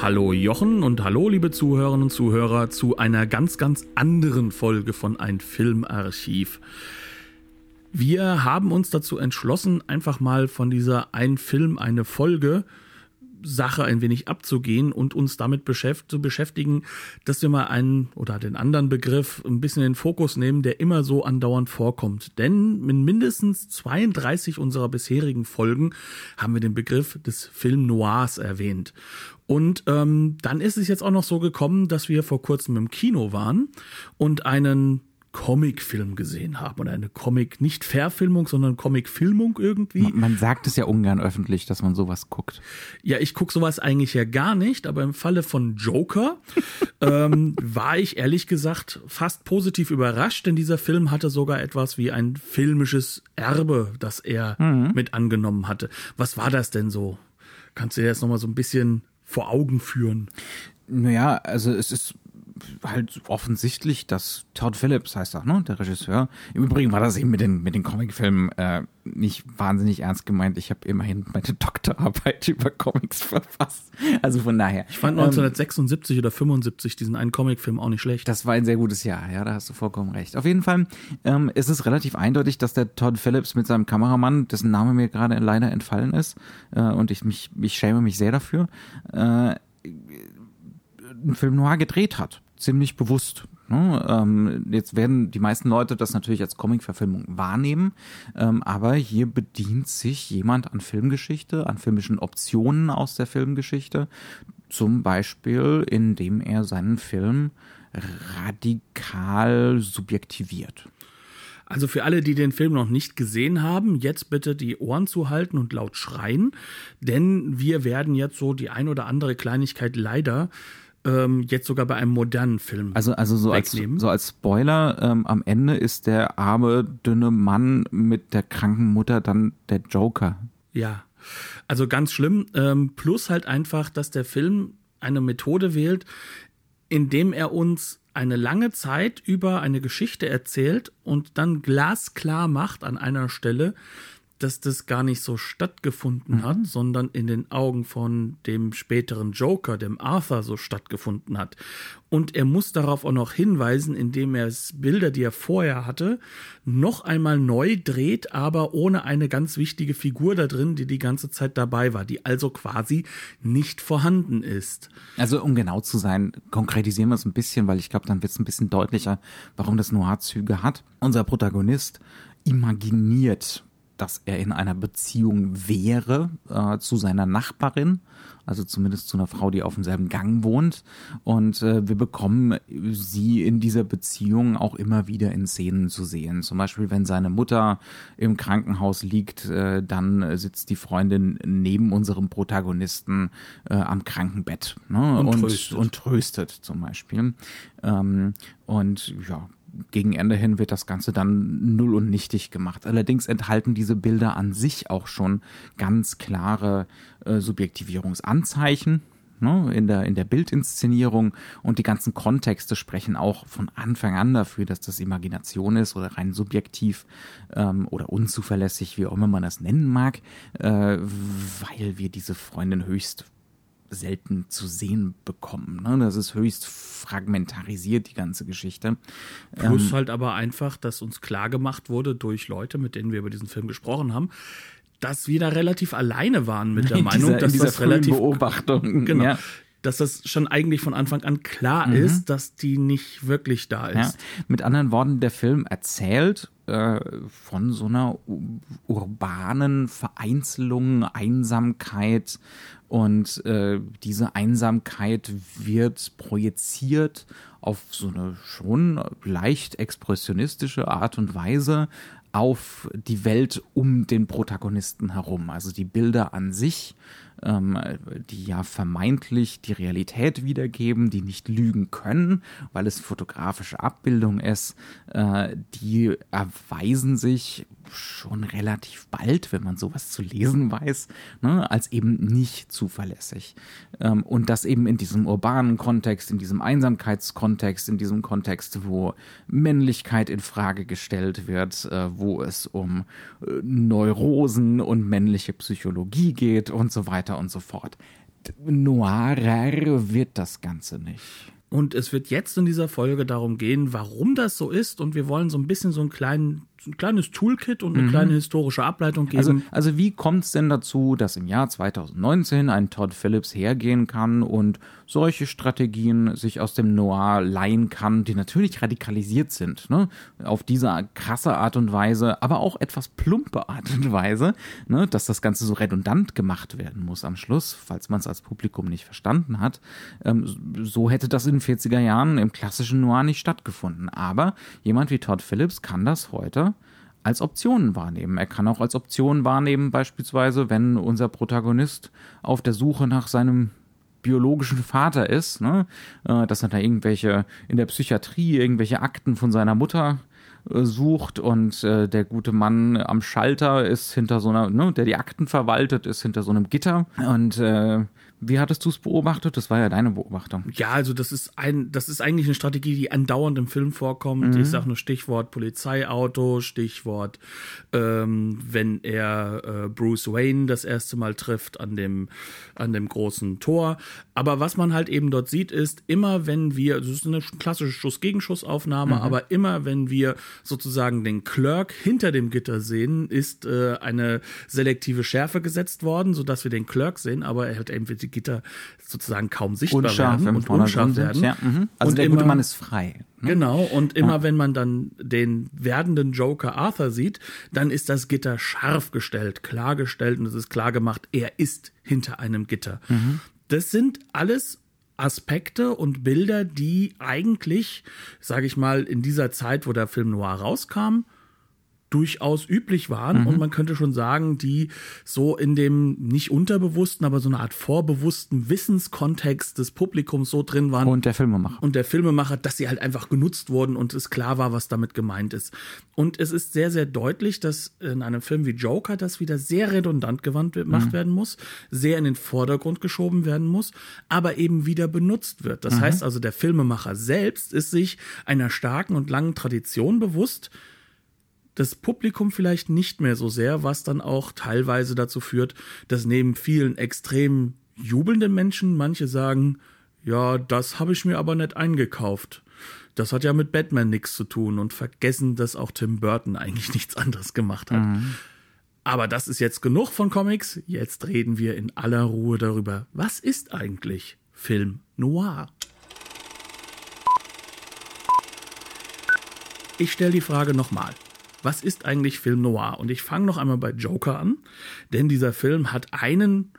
Hallo Jochen und hallo liebe Zuhörerinnen und Zuhörer zu einer ganz, ganz anderen Folge von Ein Filmarchiv. Wir haben uns dazu entschlossen, einfach mal von dieser Ein Film, eine Folge Sache ein wenig abzugehen und uns damit beschäft zu beschäftigen, dass wir mal einen oder den anderen Begriff ein bisschen in den Fokus nehmen, der immer so andauernd vorkommt. Denn in mindestens 32 unserer bisherigen Folgen haben wir den Begriff des Film Noirs erwähnt. Und ähm, dann ist es jetzt auch noch so gekommen, dass wir vor kurzem im Kino waren und einen Comicfilm gesehen haben oder eine Comic, nicht Verfilmung, sondern Comicfilmung irgendwie. Man, man, sagt es ja ungern öffentlich, dass man sowas guckt. Ja, ich gucke sowas eigentlich ja gar nicht, aber im Falle von Joker ähm, war ich ehrlich gesagt fast positiv überrascht, denn dieser Film hatte sogar etwas wie ein filmisches Erbe, das er mhm. mit angenommen hatte. Was war das denn so? Kannst du dir jetzt nochmal so ein bisschen vor Augen führen? Naja, also es ist halt offensichtlich, dass Todd Phillips heißt er, ne, der Regisseur. Im Übrigen war das eben mit den, mit den Comicfilmen äh, nicht wahnsinnig ernst gemeint. Ich habe immerhin meine Doktorarbeit über Comics verfasst. Also von daher. Ich fand 1976 ähm, oder 75 diesen einen Comicfilm auch nicht schlecht. Das war ein sehr gutes Jahr, ja, da hast du vollkommen recht. Auf jeden Fall ähm, ist es relativ eindeutig, dass der Todd Phillips mit seinem Kameramann, dessen Name mir gerade leider entfallen ist, äh, und ich mich, ich schäme mich sehr dafür, äh, einen Film noir gedreht hat ziemlich bewusst. Ne? Ähm, jetzt werden die meisten Leute das natürlich als Comic-Verfilmung wahrnehmen, ähm, aber hier bedient sich jemand an Filmgeschichte, an filmischen Optionen aus der Filmgeschichte, zum Beispiel, indem er seinen Film radikal subjektiviert. Also für alle, die den Film noch nicht gesehen haben, jetzt bitte die Ohren zu halten und laut schreien, denn wir werden jetzt so die ein oder andere Kleinigkeit leider ähm, jetzt sogar bei einem modernen Film. Also, also so, als, so als Spoiler, ähm, am Ende ist der arme, dünne Mann mit der kranken Mutter dann der Joker. Ja, also ganz schlimm. Ähm, plus halt einfach, dass der Film eine Methode wählt, indem er uns eine lange Zeit über eine Geschichte erzählt und dann glasklar macht an einer Stelle, dass das gar nicht so stattgefunden mhm. hat, sondern in den Augen von dem späteren Joker, dem Arthur, so stattgefunden hat. Und er muss darauf auch noch hinweisen, indem er Bilder, die er vorher hatte, noch einmal neu dreht, aber ohne eine ganz wichtige Figur da drin, die die ganze Zeit dabei war, die also quasi nicht vorhanden ist. Also um genau zu sein, konkretisieren wir es ein bisschen, weil ich glaube, dann wird es ein bisschen deutlicher, warum das Noir-Züge hat. Unser Protagonist imaginiert dass er in einer Beziehung wäre äh, zu seiner Nachbarin, also zumindest zu einer Frau, die auf demselben Gang wohnt. Und äh, wir bekommen sie in dieser Beziehung auch immer wieder in Szenen zu sehen. Zum Beispiel, wenn seine Mutter im Krankenhaus liegt, äh, dann sitzt die Freundin neben unserem Protagonisten äh, am Krankenbett ne? und, und, tröstet. und tröstet zum Beispiel. Ähm, und ja, gegen Ende hin wird das Ganze dann null und nichtig gemacht. Allerdings enthalten diese Bilder an sich auch schon ganz klare äh, Subjektivierungsanzeichen ne, in, der, in der Bildinszenierung und die ganzen Kontexte sprechen auch von Anfang an dafür, dass das Imagination ist oder rein subjektiv ähm, oder unzuverlässig, wie auch immer man das nennen mag, äh, weil wir diese Freundin höchst selten zu sehen bekommen. Ne? Das ist höchst fragmentarisiert, die ganze Geschichte. Plus ähm, halt aber einfach, dass uns klar gemacht wurde durch Leute, mit denen wir über diesen Film gesprochen haben, dass wir da relativ alleine waren mit der Meinung, dieser, dass das relativ Beobachtung, genau, ja. dass das schon eigentlich von Anfang an klar mhm. ist, dass die nicht wirklich da ist. Ja. Mit anderen Worten, der Film erzählt äh, von so einer urbanen Vereinzelung, Einsamkeit und äh, diese Einsamkeit wird projiziert auf so eine schon leicht expressionistische Art und Weise auf die Welt um den Protagonisten herum. Also die Bilder an sich ähm, die ja vermeintlich die Realität wiedergeben, die nicht lügen können, weil es fotografische Abbildung ist, äh, die erweisen sich schon relativ bald, wenn man sowas zu lesen weiß, ne, als eben nicht zuverlässig. Ähm, und das eben in diesem urbanen Kontext, in diesem Einsamkeitskontext, in diesem Kontext, wo Männlichkeit in Frage gestellt wird, äh, wo es um äh, Neurosen und männliche Psychologie geht und so weiter und so fort. Noirer wird das Ganze nicht. Und es wird jetzt in dieser Folge darum gehen, warum das so ist. Und wir wollen so ein bisschen so einen kleinen ein kleines Toolkit und eine mhm. kleine historische Ableitung geben. Also, also wie kommt es denn dazu, dass im Jahr 2019 ein Todd Phillips hergehen kann und solche Strategien sich aus dem Noir leihen kann, die natürlich radikalisiert sind, ne? auf diese krasse Art und Weise, aber auch etwas plumpe Art und Weise, ne? dass das Ganze so redundant gemacht werden muss am Schluss, falls man es als Publikum nicht verstanden hat. Ähm, so hätte das in den 40er Jahren im klassischen Noir nicht stattgefunden. Aber jemand wie Todd Phillips kann das heute als Optionen wahrnehmen. Er kann auch als Option wahrnehmen, beispielsweise, wenn unser Protagonist auf der Suche nach seinem biologischen Vater ist, ne? Äh, dass er da irgendwelche in der Psychiatrie irgendwelche Akten von seiner Mutter äh, sucht und äh, der gute Mann am Schalter ist hinter so einer, ne, der die Akten verwaltet, ist hinter so einem Gitter und äh, wie hattest du es beobachtet? Das war ja deine Beobachtung. Ja, also das ist ein, das ist eigentlich eine Strategie, die andauernd im Film vorkommt. Mhm. Ich sage nur Stichwort Polizeiauto, Stichwort, ähm, wenn er äh, Bruce Wayne das erste Mal trifft an dem, an dem großen Tor. Aber was man halt eben dort sieht, ist immer, wenn wir, das ist eine klassische Schuss-Gegenschussaufnahme, mhm. aber immer, wenn wir sozusagen den Clerk hinter dem Gitter sehen, ist äh, eine selektive Schärfe gesetzt worden, sodass wir den Clerk sehen, aber er hat eben die Gitter sozusagen kaum sichtbar unscharf werden und unscharf werden. Ja, mhm. Also und der immer, gute Mann ist frei. Ne? Genau, und immer ja. wenn man dann den werdenden Joker Arthur sieht, dann ist das Gitter scharf gestellt, klargestellt und es ist klar gemacht, er ist hinter einem Gitter. Mhm. Das sind alles Aspekte und Bilder, die eigentlich, sage ich mal, in dieser Zeit, wo der Film Noir rauskam, durchaus üblich waren mhm. und man könnte schon sagen, die so in dem nicht unterbewussten, aber so eine Art vorbewussten Wissenskontext des Publikums so drin waren. Und der Filmemacher. Und der Filmemacher, dass sie halt einfach genutzt wurden und es klar war, was damit gemeint ist. Und es ist sehr, sehr deutlich, dass in einem Film wie Joker das wieder sehr redundant gewandt gemacht mhm. werden muss, sehr in den Vordergrund geschoben werden muss, aber eben wieder benutzt wird. Das mhm. heißt also, der Filmemacher selbst ist sich einer starken und langen Tradition bewusst, das Publikum vielleicht nicht mehr so sehr, was dann auch teilweise dazu führt, dass neben vielen extrem jubelnden Menschen manche sagen, ja, das habe ich mir aber nicht eingekauft. Das hat ja mit Batman nichts zu tun und vergessen, dass auch Tim Burton eigentlich nichts anderes gemacht hat. Mhm. Aber das ist jetzt genug von Comics. Jetzt reden wir in aller Ruhe darüber, was ist eigentlich Film Noir? Ich stelle die Frage nochmal was ist eigentlich Film Noir? Und ich fange noch einmal bei Joker an, denn dieser Film hat einen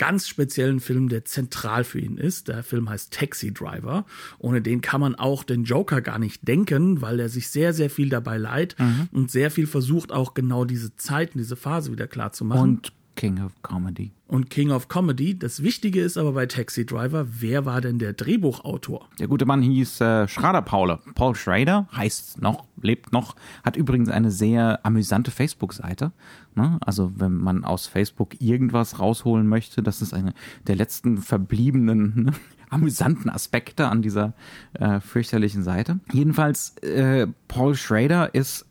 ganz speziellen Film, der zentral für ihn ist. Der Film heißt Taxi Driver. Ohne den kann man auch den Joker gar nicht denken, weil er sich sehr, sehr viel dabei leiht mhm. und sehr viel versucht, auch genau diese Zeiten, diese Phase wieder klar zu machen. Und King of Comedy. Und King of Comedy. Das Wichtige ist aber bei Taxi Driver, wer war denn der Drehbuchautor? Der gute Mann hieß äh, Schrader Paul. Paul Schrader heißt noch, lebt noch, hat übrigens eine sehr amüsante Facebook-Seite. Ne? Also wenn man aus Facebook irgendwas rausholen möchte, das ist eine der letzten verbliebenen ne? amüsanten Aspekte an dieser äh, fürchterlichen Seite. Jedenfalls, äh, Paul Schrader ist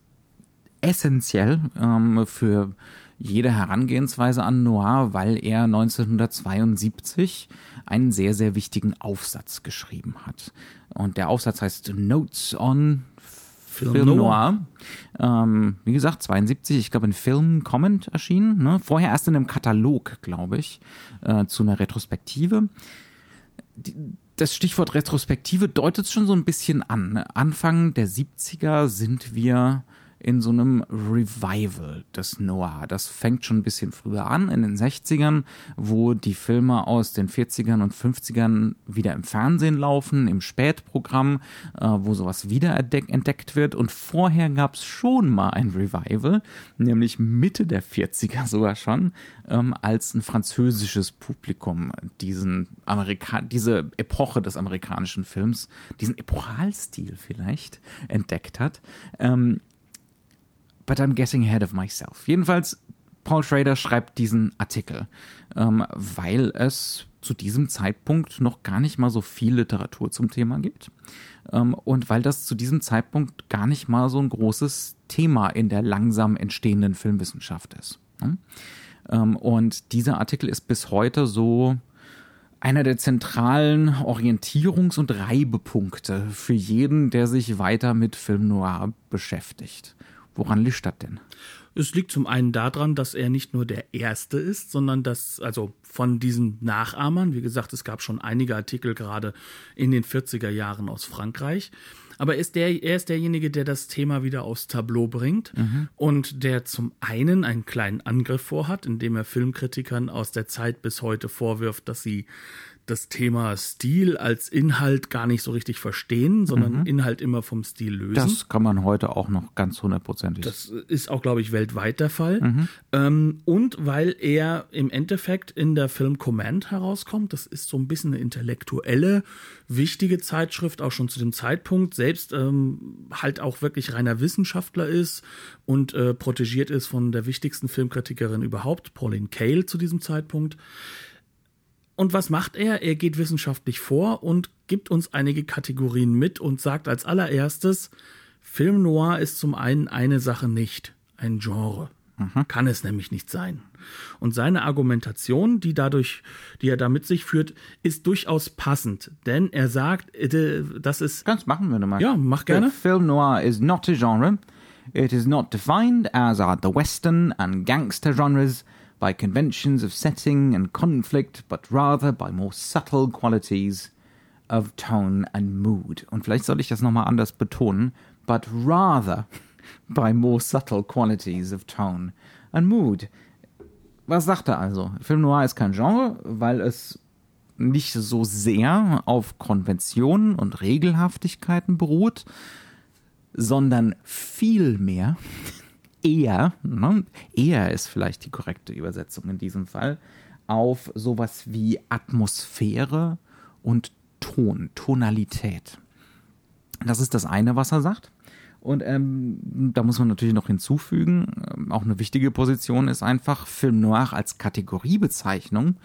essentiell ähm, für jede Herangehensweise an Noir, weil er 1972 einen sehr, sehr wichtigen Aufsatz geschrieben hat. Und der Aufsatz heißt Notes on Film, Film Noir. Ähm, wie gesagt, 72, ich glaube in Film Comment erschienen. Ne? Vorher erst in einem Katalog, glaube ich, äh, zu einer Retrospektive. Die, das Stichwort Retrospektive deutet es schon so ein bisschen an. Anfang der 70er sind wir in so einem Revival des Noir. Das fängt schon ein bisschen früher an, in den 60ern, wo die Filme aus den 40ern und 50ern wieder im Fernsehen laufen, im Spätprogramm, äh, wo sowas wieder entdeckt wird. Und vorher gab es schon mal ein Revival, nämlich Mitte der 40er sogar schon, ähm, als ein französisches Publikum diesen Amerika diese Epoche des amerikanischen Films, diesen Epochalstil vielleicht entdeckt hat. Ähm, but I'm getting ahead of myself. Jedenfalls, Paul Schrader schreibt diesen Artikel, ähm, weil es zu diesem Zeitpunkt noch gar nicht mal so viel Literatur zum Thema gibt. Ähm, und weil das zu diesem Zeitpunkt gar nicht mal so ein großes Thema in der langsam entstehenden Filmwissenschaft ist. Ne? Ähm, und dieser Artikel ist bis heute so einer der zentralen Orientierungs- und Reibepunkte für jeden, der sich weiter mit Film Noir beschäftigt. Woran liegt das denn? Es liegt zum einen daran, dass er nicht nur der Erste ist, sondern dass, also von diesen Nachahmern, wie gesagt, es gab schon einige Artikel gerade in den 40er Jahren aus Frankreich, aber ist der, er ist derjenige, der das Thema wieder aufs Tableau bringt mhm. und der zum einen einen kleinen Angriff vorhat, indem er Filmkritikern aus der Zeit bis heute vorwirft, dass sie das Thema Stil als Inhalt gar nicht so richtig verstehen, sondern mhm. Inhalt immer vom Stil lösen. Das kann man heute auch noch ganz hundertprozentig. Das ist auch, glaube ich, weltweit der Fall. Mhm. Ähm, und weil er im Endeffekt in der Film Command herauskommt, das ist so ein bisschen eine intellektuelle, wichtige Zeitschrift, auch schon zu dem Zeitpunkt, selbst ähm, halt auch wirklich reiner Wissenschaftler ist und äh, protegiert ist von der wichtigsten Filmkritikerin überhaupt, Pauline Kael zu diesem Zeitpunkt. Und was macht er? Er geht wissenschaftlich vor und gibt uns einige Kategorien mit und sagt als allererstes, Film Noir ist zum einen eine Sache nicht, ein Genre. Mhm. Kann es nämlich nicht sein. Und seine Argumentation, die dadurch, die er da mit sich führt, ist durchaus passend. Denn er sagt, äh, das ist. Ganz machen wir nochmal. Ja, mach gerne. Film Noir is not a genre. It is not defined as are the Western and gangster genres by conventions of setting and conflict, but rather by more subtle qualities of tone and mood. Und vielleicht soll ich das nochmal anders betonen, but rather by more subtle qualities of tone and mood. Was sagt er also? Film Noir ist kein Genre, weil es nicht so sehr auf Konventionen und Regelhaftigkeiten beruht, sondern vielmehr eher, ne, eher ist vielleicht die korrekte Übersetzung in diesem Fall, auf sowas wie Atmosphäre und Ton, Tonalität. Das ist das eine, was er sagt. Und ähm, da muss man natürlich noch hinzufügen, ähm, auch eine wichtige Position ist einfach Film Noir als Kategoriebezeichnung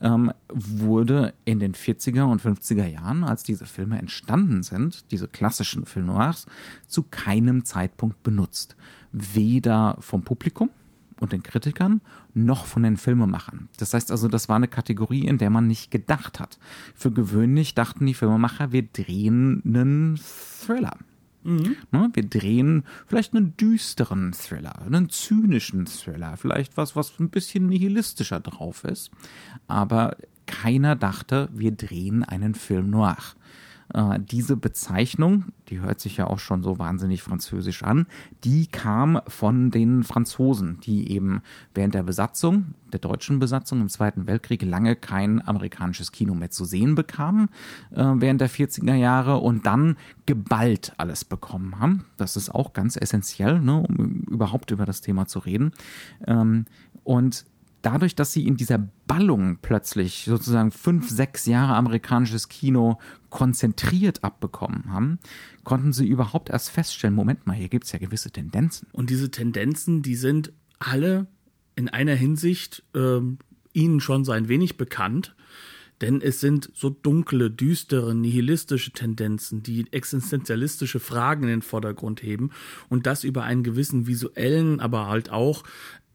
ähm, wurde in den 40er und 50er Jahren, als diese Filme entstanden sind, diese klassischen Film Noirs, zu keinem Zeitpunkt benutzt. Weder vom Publikum und den Kritikern noch von den Filmemachern. Das heißt also, das war eine Kategorie, in der man nicht gedacht hat. Für gewöhnlich dachten die Filmemacher, wir drehen einen Thriller. Mhm. Ne, wir drehen vielleicht einen düsteren Thriller, einen zynischen Thriller, vielleicht was, was ein bisschen nihilistischer drauf ist. Aber keiner dachte, wir drehen einen Film noir. Äh, diese Bezeichnung, die hört sich ja auch schon so wahnsinnig französisch an, die kam von den Franzosen, die eben während der Besatzung, der deutschen Besatzung im Zweiten Weltkrieg lange kein amerikanisches Kino mehr zu sehen bekamen äh, während der 40er Jahre und dann geballt alles bekommen haben. Das ist auch ganz essentiell, ne, um überhaupt über das Thema zu reden. Ähm, und dadurch, dass sie in dieser Ballung plötzlich sozusagen fünf, sechs Jahre amerikanisches Kino konzentriert abbekommen haben, konnten sie überhaupt erst feststellen, Moment mal, hier gibt es ja gewisse Tendenzen. Und diese Tendenzen, die sind alle in einer Hinsicht äh, ihnen schon so ein wenig bekannt. Denn es sind so dunkle, düstere, nihilistische Tendenzen, die existenzialistische Fragen in den Vordergrund heben und das über einen gewissen visuellen, aber halt auch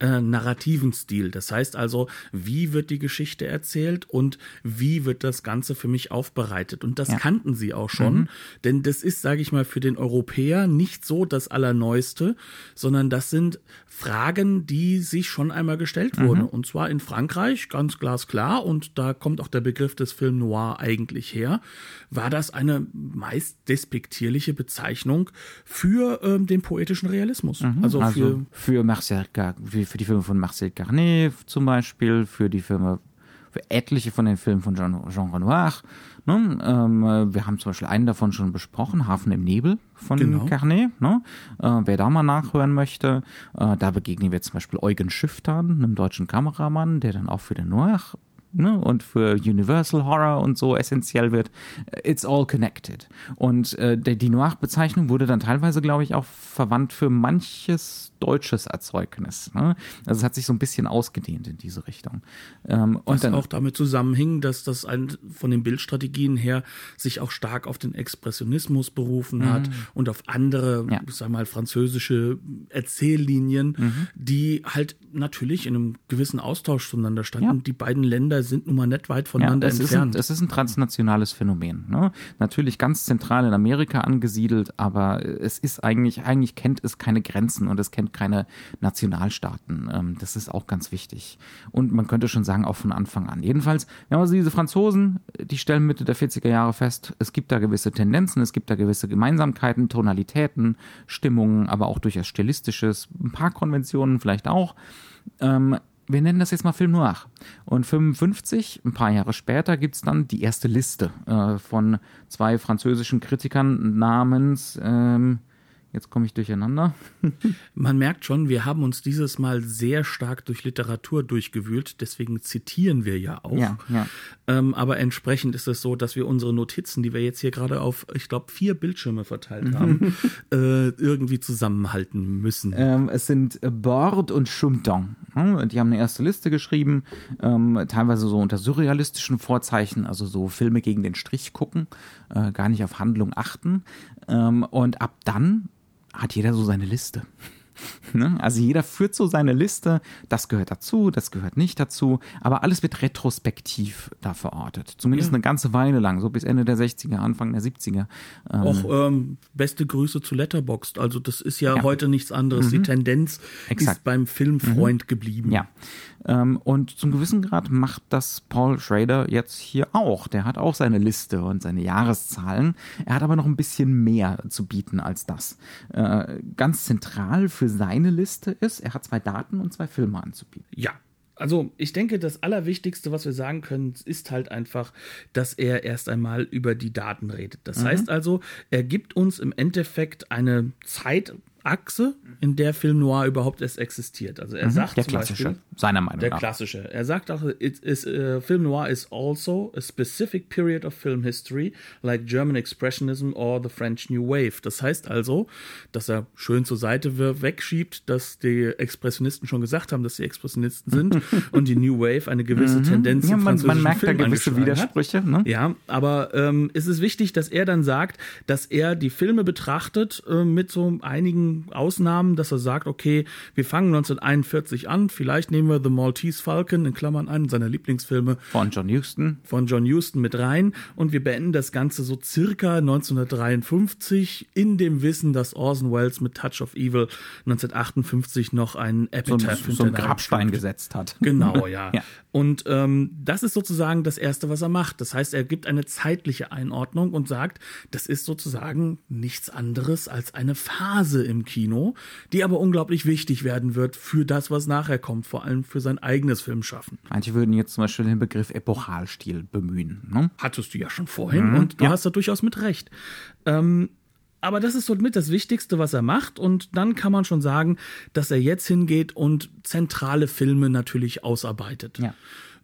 äh, narrativen Stil. Das heißt also, wie wird die Geschichte erzählt und wie wird das Ganze für mich aufbereitet. Und das ja. kannten sie auch schon, mhm. denn das ist, sage ich mal, für den Europäer nicht so das Allerneueste, sondern das sind Fragen, die sich schon einmal gestellt mhm. wurden. Und zwar in Frankreich, ganz glasklar, und da kommt auch der Begriff des Film Noir eigentlich her, war das eine meist despektierliche Bezeichnung für ähm, den poetischen Realismus. Mhm. Also, also, für, für, Marcel, für die Filme von Marcel Carnet zum Beispiel, für die Filme, für etliche von den Filmen von Jean, Jean Renoir. Ne? Ähm, wir haben zum Beispiel einen davon schon besprochen, Hafen im Nebel von genau. Carnet. Ne? Äh, wer da mal nachhören möchte, äh, da begegnen wir zum Beispiel Eugen Schüftern, einem deutschen Kameramann, der dann auch für den Noir ne, und für Universal Horror und so essentiell wird. It's all connected. Und äh, die Noir-Bezeichnung wurde dann teilweise, glaube ich, auch verwandt für manches deutsches Erzeugnis. Ne? Also es hat sich so ein bisschen ausgedehnt in diese Richtung. Ähm, und Was dann auch damit zusammenhing, dass das ein, von den Bildstrategien her sich auch stark auf den Expressionismus berufen mhm. hat und auf andere, ja. ich sag mal, französische Erzähllinien, mhm. die halt natürlich in einem gewissen Austausch zueinander standen. Ja. Die beiden Länder sind nun mal nicht weit voneinander ja, es entfernt. Ist ein, es ist ein transnationales Phänomen. Ne? Natürlich ganz zentral in Amerika angesiedelt, aber es ist eigentlich, eigentlich kennt es keine Grenzen und es kennt keine Nationalstaaten. Ähm, das ist auch ganz wichtig. Und man könnte schon sagen, auch von Anfang an. Jedenfalls, wir haben also diese Franzosen, die stellen Mitte der 40er Jahre fest, es gibt da gewisse Tendenzen, es gibt da gewisse Gemeinsamkeiten, Tonalitäten, Stimmungen, aber auch durchaus stilistisches, ein paar Konventionen vielleicht auch. Ähm, wir nennen das jetzt mal Film Noir. Und 55, ein paar Jahre später, gibt es dann die erste Liste äh, von zwei französischen Kritikern namens ähm, Jetzt komme ich durcheinander. Man merkt schon, wir haben uns dieses Mal sehr stark durch Literatur durchgewühlt, deswegen zitieren wir ja auch. Ja, ja. Ähm, aber entsprechend ist es so, dass wir unsere Notizen, die wir jetzt hier gerade auf, ich glaube, vier Bildschirme verteilt haben, äh, irgendwie zusammenhalten müssen. Ähm, es sind Bord und Chumton. Die haben eine erste Liste geschrieben, ähm, teilweise so unter surrealistischen Vorzeichen, also so Filme gegen den Strich gucken, äh, gar nicht auf Handlung achten. Ähm, und ab dann hat jeder so seine Liste. Ne? Also jeder führt so seine Liste, das gehört dazu, das gehört nicht dazu, aber alles wird retrospektiv da verortet. Zumindest ja. eine ganze Weile lang, so bis Ende der 60er, Anfang der 70er. Ähm, Auch ähm, beste Grüße zu Letterboxd. Also das ist ja, ja. heute nichts anderes. Mhm. Die Tendenz Exakt. ist beim Filmfreund mhm. geblieben. Ja. Ähm, und zum gewissen Grad macht das Paul Schrader jetzt hier auch. Der hat auch seine Liste und seine Jahreszahlen. Er hat aber noch ein bisschen mehr zu bieten als das. Äh, ganz zentral für seine Liste ist, er hat zwei Daten und zwei Filme anzubieten. Ja, also ich denke, das Allerwichtigste, was wir sagen können, ist halt einfach, dass er erst einmal über die Daten redet. Das mhm. heißt also, er gibt uns im Endeffekt eine Zeit, Achse, in der Film Noir überhaupt erst existiert. Also er mhm, sagt der klassische, Beispiel, seiner Meinung der nach. Der klassische. Er sagt auch, it is, uh, Film Noir is also a specific period of film history, like German Expressionism or the French New Wave. Das heißt also, dass er schön zur Seite wegschiebt, dass die Expressionisten schon gesagt haben, dass sie Expressionisten sind und die New Wave eine gewisse mhm. Tendenz ja, man, man merkt Film da gewisse Widersprüche. Ne? Ja, aber ähm, es ist wichtig, dass er dann sagt, dass er die Filme betrachtet äh, mit so einigen Ausnahmen, dass er sagt, okay, wir fangen 1941 an, vielleicht nehmen wir The Maltese Falcon in Klammern einen seiner Lieblingsfilme von John Huston von John Huston mit rein und wir beenden das Ganze so circa 1953 in dem Wissen, dass Orson Welles mit Touch of Evil 1958 noch einen Epitaph so, so einen Grabstein gesetzt hat. Genau, ja. ja. Und ähm, das ist sozusagen das Erste, was er macht. Das heißt, er gibt eine zeitliche Einordnung und sagt, das ist sozusagen nichts anderes als eine Phase im Kino, die aber unglaublich wichtig werden wird für das, was nachher kommt, vor allem für sein eigenes Filmschaffen. Manche würden jetzt zum Beispiel den Begriff Epochalstil bemühen. Ne? Hattest du ja schon vorhin mhm, und du ja. hast da durchaus mit recht. Ähm, aber das ist so mit das Wichtigste, was er macht. Und dann kann man schon sagen, dass er jetzt hingeht und zentrale Filme natürlich ausarbeitet. Ja.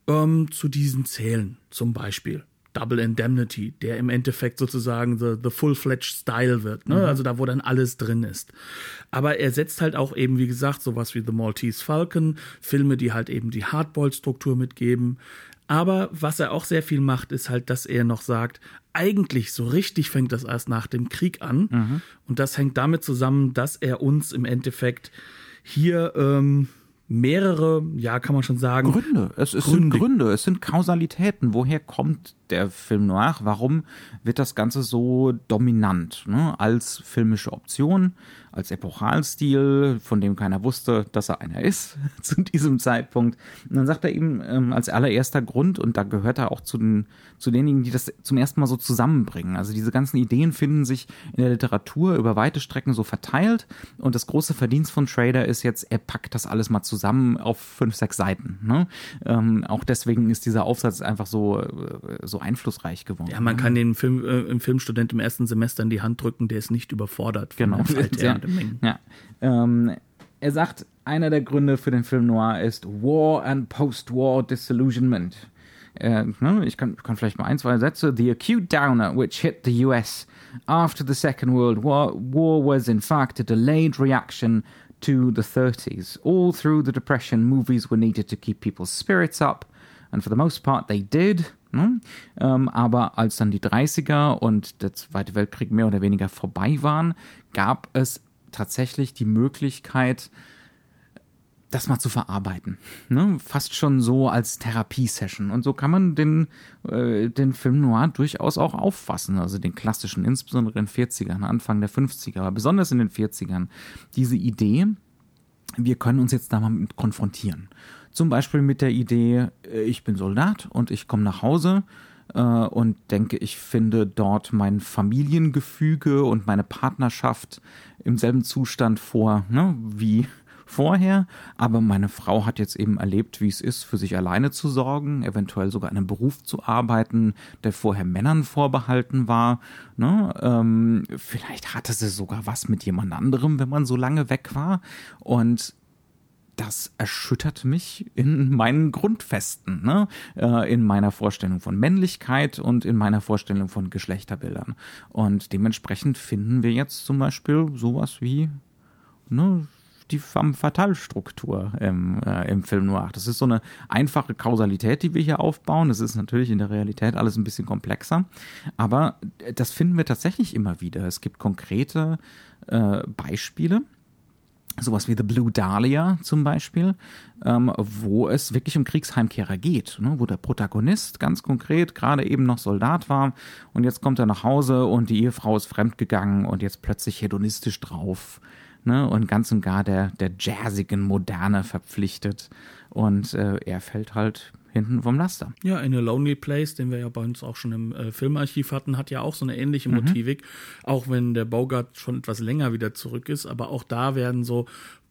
Ähm, zu diesen zählen zum Beispiel Double Indemnity, der im Endeffekt sozusagen the, the full-fledged Style wird, ne? Mhm. also da, wo dann alles drin ist. Aber er setzt halt auch eben, wie gesagt, sowas wie The Maltese Falcon, Filme, die halt eben die Hardboiled-Struktur mitgeben. Aber was er auch sehr viel macht, ist halt, dass er noch sagt, eigentlich so richtig fängt das erst nach dem Krieg an. Mhm. Und das hängt damit zusammen, dass er uns im Endeffekt hier ähm, mehrere, ja, kann man schon sagen. Gründe. Es, es sind Gründe, es sind Kausalitäten. Woher kommt der Film noir? Warum wird das Ganze so dominant? Ne? Als filmische Option, als Epochalstil, von dem keiner wusste, dass er einer ist zu diesem Zeitpunkt. Und dann sagt er eben ähm, als allererster Grund, und da gehört er auch zu, den, zu denjenigen, die das zum ersten Mal so zusammenbringen. Also diese ganzen Ideen finden sich in der Literatur über weite Strecken so verteilt. Und das große Verdienst von Schrader ist jetzt, er packt das alles mal zusammen auf fünf, sechs Seiten. Ne? Ähm, auch deswegen ist dieser Aufsatz einfach so, äh, so einflussreich geworden. Ja, man ne? kann den Film, äh, im Filmstudent im ersten Semester in die Hand drücken, der ist nicht überfordert. Genau. Ja, ja. Ähm, er sagt, einer der Gründe für den Film Noir ist War and Post-War Disillusionment. Äh, ne, ich kann, kann vielleicht mal ein, zwei Sätze. The acute downer which hit the US after the Second World War, war was in fact a delayed reaction to the 30s. All through the Depression, movies were needed to keep people's spirits up, and for the most part they did. Ne? Ähm, aber als dann die 30er und der Zweite Weltkrieg mehr oder weniger vorbei waren, gab es tatsächlich die Möglichkeit, das mal zu verarbeiten. Ne? Fast schon so als Therapiesession. Und so kann man den, äh, den Film Noir durchaus auch auffassen. Also den klassischen, insbesondere in den 40ern, Anfang der 50er, aber besonders in den 40ern. Diese Idee, wir können uns jetzt da mal mit konfrontieren. Zum Beispiel mit der Idee, äh, ich bin Soldat und ich komme nach Hause äh, und denke, ich finde dort mein Familiengefüge und meine Partnerschaft im selben Zustand vor, ne, wie vorher, aber meine Frau hat jetzt eben erlebt, wie es ist, für sich alleine zu sorgen, eventuell sogar einen Beruf zu arbeiten, der vorher Männern vorbehalten war. Ne? Ähm, vielleicht hatte sie sogar was mit jemand anderem, wenn man so lange weg war. Und das erschüttert mich in meinen Grundfesten, ne? Äh, in meiner Vorstellung von Männlichkeit und in meiner Vorstellung von Geschlechterbildern. Und dementsprechend finden wir jetzt zum Beispiel sowas wie ne, die Femme Fatale Struktur im, äh, im Film Noir. Das ist so eine einfache Kausalität, die wir hier aufbauen. Das ist natürlich in der Realität alles ein bisschen komplexer, aber das finden wir tatsächlich immer wieder. Es gibt konkrete äh, Beispiele sowas wie The Blue Dahlia zum Beispiel, ähm, wo es wirklich um Kriegsheimkehrer geht, ne? wo der Protagonist ganz konkret gerade eben noch Soldat war und jetzt kommt er nach Hause und die Ehefrau ist fremdgegangen und jetzt plötzlich hedonistisch drauf ne, und ganz und gar der, der jazzigen Moderne verpflichtet. Und äh, er fällt halt hinten vom Laster. Ja, in A Lonely Place, den wir ja bei uns auch schon im äh, Filmarchiv hatten, hat ja auch so eine ähnliche mhm. Motivik, auch wenn der Bogart schon etwas länger wieder zurück ist, aber auch da werden so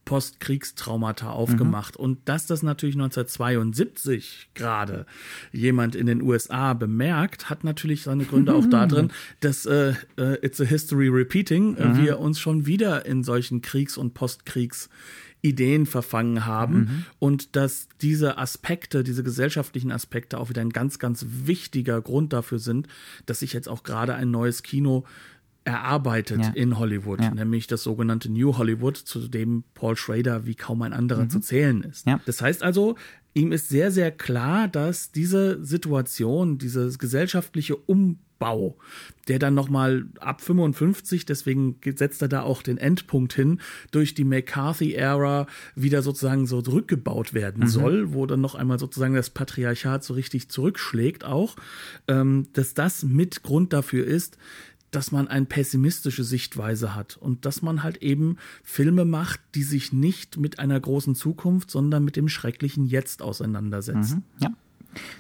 Postkriegstraumata aufgemacht. Mhm. Und dass das natürlich 1972 gerade jemand in den USA bemerkt, hat natürlich seine Gründe auch darin, dass äh, äh, It's a History Repeating, äh, mhm. wir uns schon wieder in solchen Kriegs- und Postkriegs- Ideen verfangen haben mhm. und dass diese Aspekte, diese gesellschaftlichen Aspekte auch wieder ein ganz, ganz wichtiger Grund dafür sind, dass sich jetzt auch gerade ein neues Kino erarbeitet ja. in Hollywood, ja. nämlich das sogenannte New Hollywood, zu dem Paul Schrader wie kaum ein anderer mhm. zu zählen ist. Ja. Das heißt also, ihm ist sehr, sehr klar, dass diese Situation, dieses gesellschaftliche Umbau, der dann nochmal ab 55, deswegen setzt er da auch den Endpunkt hin, durch die McCarthy-Ära wieder sozusagen so zurückgebaut werden mhm. soll, wo dann noch einmal sozusagen das Patriarchat so richtig zurückschlägt auch, ähm, dass das mit Grund dafür ist, dass man eine pessimistische Sichtweise hat und dass man halt eben Filme macht, die sich nicht mit einer großen Zukunft, sondern mit dem schrecklichen Jetzt auseinandersetzen. Mhm, ja.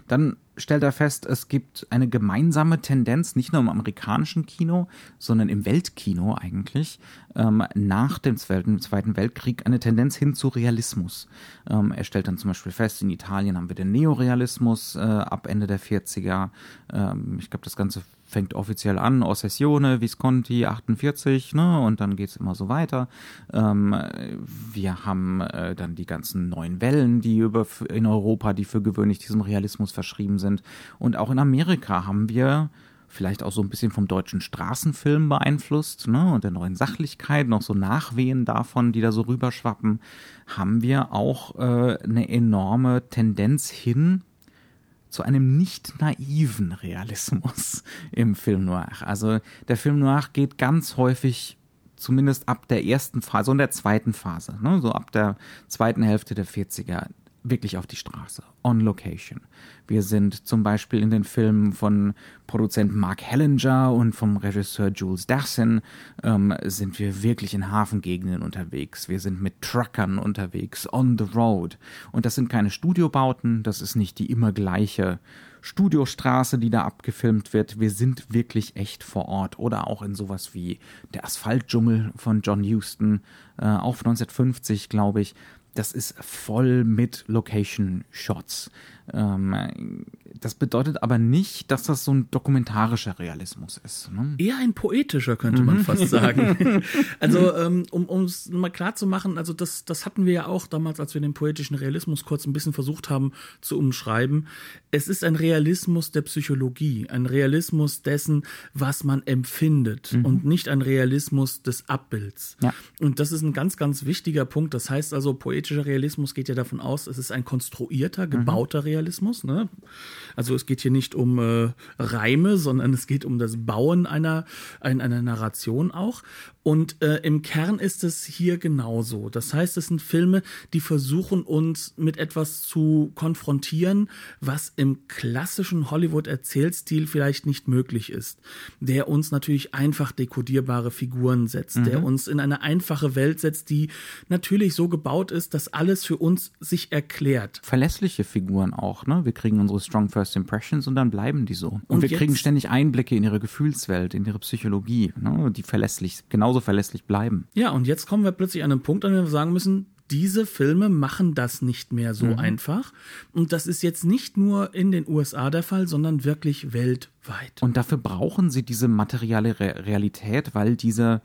Dann stellt er fest, es gibt eine gemeinsame Tendenz, nicht nur im amerikanischen Kino, sondern im Weltkino eigentlich, ähm, nach dem Zweiten Weltkrieg eine Tendenz hin zu Realismus. Ähm, er stellt dann zum Beispiel fest, in Italien haben wir den Neorealismus äh, ab Ende der 40er. Ähm, ich glaube, das Ganze fängt offiziell an, Ossessione, Visconti 48, ne, und dann geht's immer so weiter. Ähm, wir haben äh, dann die ganzen neuen Wellen, die über in Europa, die für gewöhnlich diesem Realismus verschrieben sind. Und auch in Amerika haben wir vielleicht auch so ein bisschen vom deutschen Straßenfilm beeinflusst, ne, und der neuen Sachlichkeit, noch so Nachwehen davon, die da so rüberschwappen, haben wir auch äh, eine enorme Tendenz hin zu einem nicht naiven Realismus im Film Noir. Also der Film Noir geht ganz häufig zumindest ab der ersten Phase und der zweiten Phase, ne, so ab der zweiten Hälfte der 40er, wirklich auf die Straße, on location. Wir sind zum Beispiel in den Filmen von Produzent Mark Hellinger und vom Regisseur Jules Dassin ähm, sind wir wirklich in Hafengegenden unterwegs. Wir sind mit Truckern unterwegs, on the road. Und das sind keine Studiobauten, das ist nicht die immer gleiche Studiostraße, die da abgefilmt wird. Wir sind wirklich echt vor Ort. Oder auch in sowas wie der Asphaltdschungel von John Huston, äh, auch von 1950, glaube ich das ist voll mit Location-Shots. Ähm, das bedeutet aber nicht, dass das so ein dokumentarischer Realismus ist. Ne? Eher ein poetischer, könnte man mhm. fast sagen. also, ähm, um es mal klar zu machen, also das, das hatten wir ja auch damals, als wir den poetischen Realismus kurz ein bisschen versucht haben zu umschreiben. Es ist ein Realismus der Psychologie, ein Realismus dessen, was man empfindet mhm. und nicht ein Realismus des Abbilds. Ja. Und das ist ein ganz, ganz wichtiger Punkt. Das heißt also, poetischer Realismus geht ja davon aus, es ist ein konstruierter, gebauter mhm. Realismus. Ne? Also es geht hier nicht um äh, Reime, sondern es geht um das Bauen einer, ein, einer Narration auch. Und äh, im Kern ist es hier genauso. Das heißt, es sind Filme, die versuchen uns mit etwas zu konfrontieren, was im klassischen Hollywood-Erzählstil vielleicht nicht möglich ist. Der uns natürlich einfach dekodierbare Figuren setzt, mhm. der uns in eine einfache Welt setzt, die natürlich so gebaut ist, dass alles für uns sich erklärt. Verlässliche Figuren auch, ne? Wir kriegen unsere Strong First Impressions und dann bleiben die so. Und, und wir kriegen ständig Einblicke in ihre Gefühlswelt, in ihre Psychologie, ne? die verlässlich genauso genauso verlässlich bleiben. Ja, und jetzt kommen wir plötzlich an einen Punkt, an dem wir sagen müssen, diese Filme machen das nicht mehr so mhm. einfach. Und das ist jetzt nicht nur in den USA der Fall, sondern wirklich weltweit. Und dafür brauchen sie diese materielle Re Realität, weil diese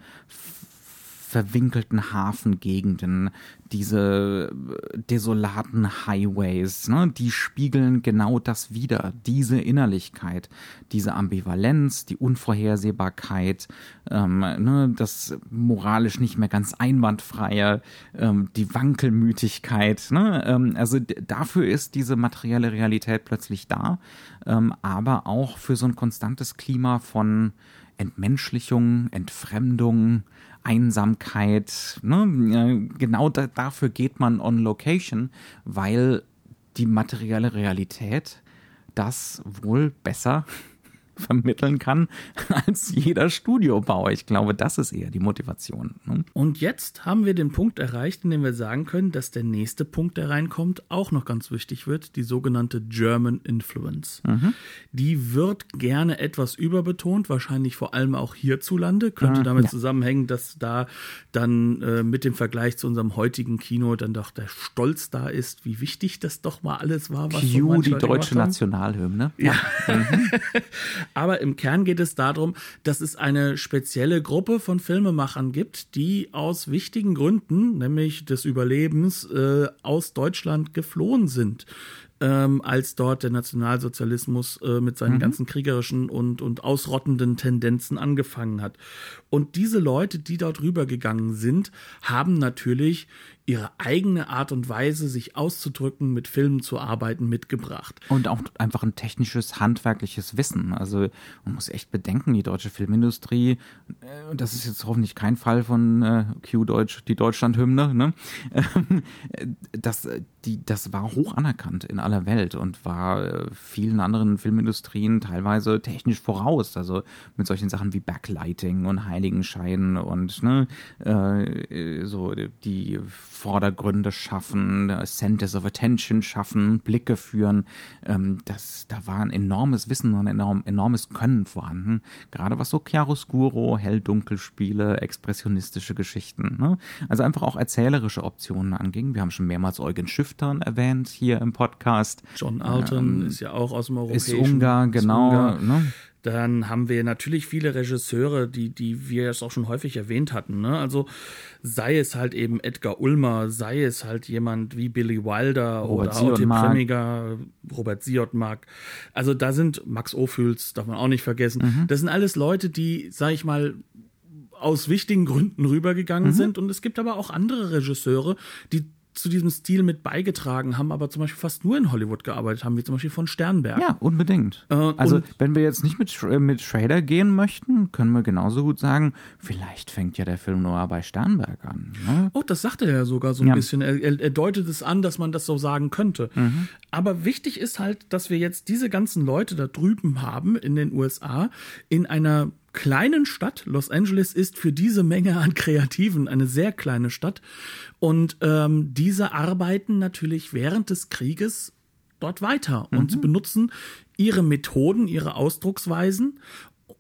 verwinkelten Hafengegenden, diese äh, desolaten Highways, ne, die spiegeln genau das wieder, diese Innerlichkeit, diese Ambivalenz, die Unvorhersehbarkeit, ähm, ne, das moralisch nicht mehr ganz einwandfreie, ähm, die Wankelmütigkeit. Ne, ähm, also dafür ist diese materielle Realität plötzlich da, ähm, aber auch für so ein konstantes Klima von Entmenschlichung, Entfremdung, Einsamkeit. Ne? Genau da, dafür geht man on Location, weil die materielle Realität das wohl besser vermitteln kann als jeder Studiobauer. Ich glaube, das ist eher die Motivation. Ne? Und jetzt haben wir den Punkt erreicht, in dem wir sagen können, dass der nächste Punkt, der reinkommt, auch noch ganz wichtig wird, die sogenannte German Influence. Mhm. Die wird gerne etwas überbetont, wahrscheinlich vor allem auch hierzulande, könnte ah, damit ja. zusammenhängen, dass da dann äh, mit dem Vergleich zu unserem heutigen Kino dann doch der Stolz da ist, wie wichtig das doch mal alles war. Was Q, so die deutsche Nationalhymne. Ja. ja. Mhm. Aber im Kern geht es darum, dass es eine spezielle Gruppe von Filmemachern gibt, die aus wichtigen Gründen, nämlich des Überlebens, äh, aus Deutschland geflohen sind ähm, als dort der Nationalsozialismus äh, mit seinen mhm. ganzen kriegerischen und, und ausrottenden Tendenzen angefangen hat. Und diese Leute, die dort rübergegangen sind, haben natürlich ihre eigene Art und Weise, sich auszudrücken, mit Filmen zu arbeiten, mitgebracht. Und auch einfach ein technisches, handwerkliches Wissen. Also man muss echt bedenken, die deutsche Filmindustrie, äh, das ist jetzt hoffentlich kein Fall von äh, Q-Deutsch, die Deutschlandhymne, ne? das, die, das war hoch anerkannt in aller Welt und war äh, vielen anderen Filmindustrien teilweise technisch voraus. Also mit solchen Sachen wie Backlighting und Heiligenschein und ne, äh, so die Vordergründe schaffen, Centers of Attention schaffen, Blicke führen. Ähm, das, da war ein enormes Wissen und ein enorm, enormes Können vorhanden. Gerade was so Chiaroscuro, Hell-Dunkel-Spiele, expressionistische Geschichten. Ne? Also einfach auch erzählerische Optionen anging. Wir haben schon mehrmals Eugen Schüchtern erwähnt hier im Podcast. John Alton ähm, ist ja auch aus dem europäischen. Ist Ungar, genau. Ist Ungar. Ne? Dann haben wir natürlich viele Regisseure, die, die wir es auch schon häufig erwähnt hatten. Ne? Also sei es halt eben Edgar Ulmer, sei es halt jemand wie Billy Wilder Robert oder Aute Premiger, Robert Siotmark. Also da sind Max Ophüls, darf man auch nicht vergessen. Mhm. Das sind alles Leute, die, sag ich mal, aus wichtigen Gründen rübergegangen mhm. sind. Und es gibt aber auch andere Regisseure, die zu diesem Stil mit beigetragen haben, aber zum Beispiel fast nur in Hollywood gearbeitet haben, wie zum Beispiel von Sternberg. Ja, unbedingt. Äh, also, wenn wir jetzt nicht mit, mit Schrader gehen möchten, können wir genauso gut sagen, vielleicht fängt ja der Film Noir bei Sternberg an. Ne? Oh, das sagte er ja sogar so ein Ja. bisschen. Er, er, er deutet es an, dass man das so sagen könnte. Aber wichtig ist halt, dass wir jetzt diese ganzen Leute da drüben haben in den USA in einer kleinen Stadt. Los Angeles ist für diese Menge an Kreativen eine sehr kleine Stadt. Und ähm, diese arbeiten natürlich während des Krieges dort weiter und benutzen ihre Methoden, ihre Ausdrucksweisen.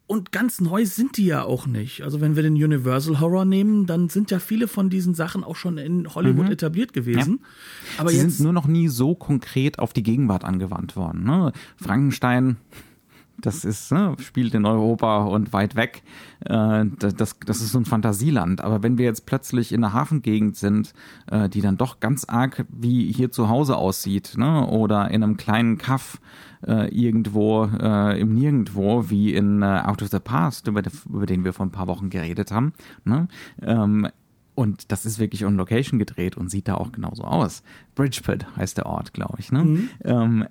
Und ganz neu sind die ja auch nicht. Also wenn wir den Universal Horror nehmen, dann sind ja viele von diesen Sachen auch schon in Hollywood etabliert gewesen. Aber Sie jetzt sind nur noch nie so konkret auf die Gegenwart angewandt worden. Ne? Frankenstein, das ist, ne, spielt in Europa und weit weg. Äh, das, das ist so ein Fantasieland. Aber wenn wir jetzt plötzlich in einer Hafengegend sind, äh, die dann doch ganz arg wie hier zu Hause aussieht, ne? oder in einem kleinen Kaff äh, irgendwo äh, im Nirgendwo, wie in äh, Out of the Past, über, de, über den wir vor ein paar Wochen geredet haben, ne? ähm, und das ist wirklich on Location gedreht und sieht da auch genauso aus. Bridgepit heißt der Ort, glaube ich. Ne? Ähm, äh,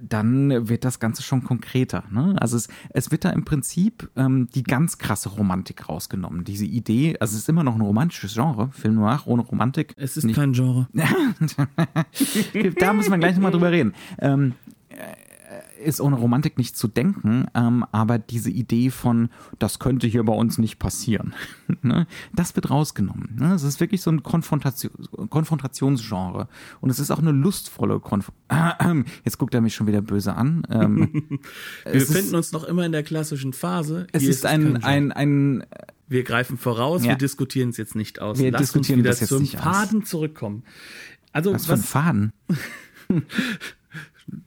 dann wird das Ganze schon konkreter. Ne? Also es, es wird da im Prinzip ähm, die ganz krasse Romantik rausgenommen. Diese Idee, also es ist immer noch ein romantisches Genre, Film noir ohne Romantik. es ist nicht kein Genre. da müssen wir gleich nochmal drüber reden. Ähm, äh, ist ohne Romantik nicht zu denken, ähm, aber diese Idee von, das könnte hier bei uns nicht passieren, ne? das wird rausgenommen. Ne? Es ist wirklich so ein Konfrontation, Konfrontationsgenre. Und es ist auch eine lustvolle Konf Jetzt guckt er mich schon wieder böse an. Ähm, Wir befinden ist, uns noch immer in der klassischen Phase. es ist kein ein, Genre. ein, ein, wir greifen voraus, Ja. wir diskutieren es jetzt nicht aus. Wir Lass diskutieren uns wieder das jetzt zum nicht aus. Faden zurückkommen. Also was für ein was, Faden.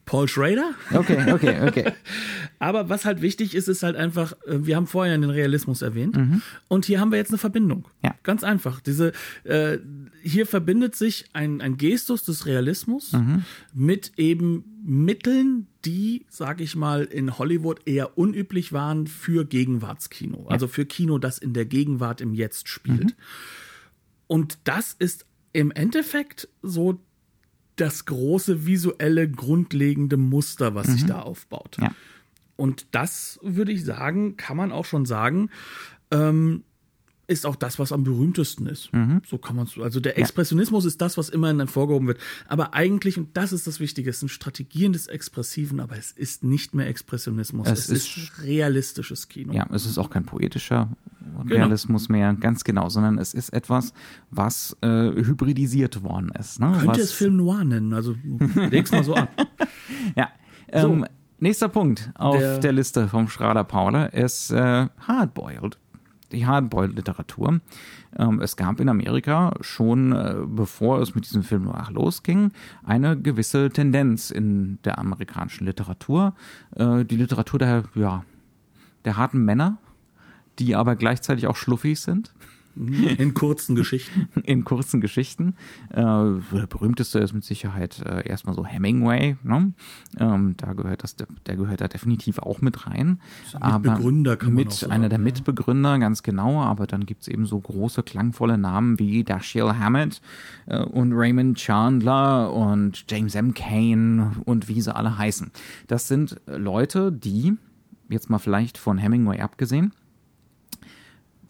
Paul Schrader? Okay, okay, okay. Aber was halt wichtig ist, ist halt einfach, äh, wir haben vorher den Realismus erwähnt und hier haben wir jetzt eine Verbindung. Mhm. Ja. Ganz einfach. Diese, äh, hier verbindet sich ein, ein Gestus des Realismus Mhm. mit eben Mitteln, die, sag ich mal, in Hollywood eher unüblich waren für Gegenwartskino. Also für Kino, das in der Gegenwart im Jetzt spielt. Mhm. Und das ist im Endeffekt so das große visuelle grundlegende Muster, was sich da aufbaut. Mhm. Ja. Und das würde ich sagen, kann man auch schon sagen, ähm, ist auch das, was am berühmtesten ist. Mhm. So kann man es. Also der Expressionismus ist das, was immerhin dann vorgehoben wird. Aber eigentlich, und das ist das Wichtige, es sind Strategien des Expressiven, aber es ist nicht mehr Expressionismus. Es Es, ist- ist, realistisches Kino. Ja, es ist auch kein poetischer Genau. Realismus mehr, ganz genau, sondern es ist etwas, was äh, hybridisiert worden ist. Ne? Könnte was, es Film Noir nennen, also leg's mal so an. Ja. Ähm, So. Nächster Punkt auf der, Der- Liste vom Schrader Paule ist äh, Hardboiled. Die Hardboiled-Literatur. Ähm, es gab in Amerika schon, äh, bevor es mit diesem Film Noir losging, eine gewisse Tendenz in der amerikanischen Literatur. Äh, die Literatur der, ja, der harten Männer, die aber gleichzeitig auch schluffig sind In kurzen Geschichten. in kurzen Geschichten. Äh, der berühmteste ist mit Sicherheit äh, erstmal so Hemingway. Ne? Ähm, da gehört das, der gehört da definitiv auch mit rein. Aber Mitbegründer kann man mit auch so einer sagen, der. Mitbegründer, ganz genau. Aber dann gibt's eben so große klangvolle Namen wie Dashiell Hammett äh, und Raymond Chandler und James M. Cain und wie sie alle heißen. Das sind Leute, die jetzt mal vielleicht von Hemingway abgesehen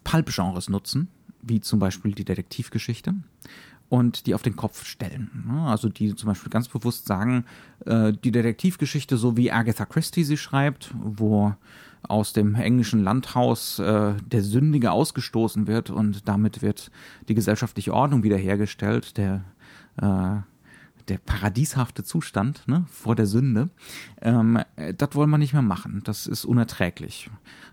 Pulp-Genres nutzen, wie zum Beispiel die Detektivgeschichte, und die auf den Kopf stellen. Ne? Also die zum Beispiel ganz bewusst sagen, äh, die Detektivgeschichte, so wie Agatha Christie sie schreibt, wo aus dem englischen Landhaus äh, der Sündige ausgestoßen wird und damit wird die gesellschaftliche Ordnung wiederhergestellt, der äh, der paradieshafte Zustand ne, vor der Sünde, ähm, äh, das wollen wir nicht mehr machen. Das ist unerträglich.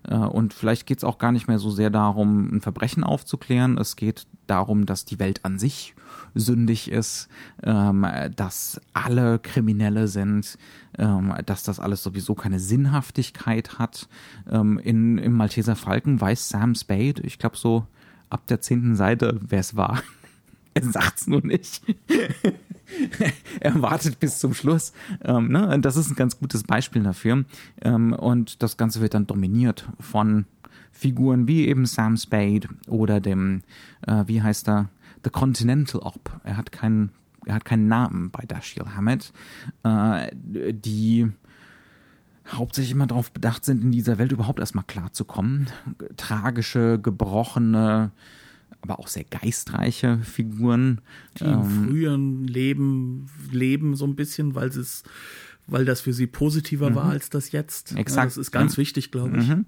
Äh, und vielleicht geht es auch gar nicht mehr so sehr darum, ein Verbrechen aufzuklären. Es geht darum, dass die Welt an sich sündig ist, ähm, dass alle Kriminelle sind, ähm, dass das alles sowieso keine Sinnhaftigkeit hat. Ähm, in, Im Malteser Falken weiß Sam Spade, ich glaube so ab der zehnten Seite, wer es war. Er sagt's nur nicht. er wartet bis zum Schluss. Ähm, ne? Das ist ein ganz gutes Beispiel dafür. Ähm, und das Ganze wird dann dominiert von Figuren wie eben Sam Spade oder dem, äh, wie heißt er, The Continental Op. Er hat keinen, er hat keinen Namen bei Dashiell Hammett, äh, die hauptsächlich immer darauf bedacht sind, in dieser Welt überhaupt erstmal klarzukommen. Tragische, gebrochene, aber auch sehr geistreiche Figuren. Die im ähm, früheren Leben leben so ein bisschen, weil es weil das für sie positiver mhm. war als das jetzt. Exakt. Das ist ganz ja. wichtig, glaube ich. Mhm.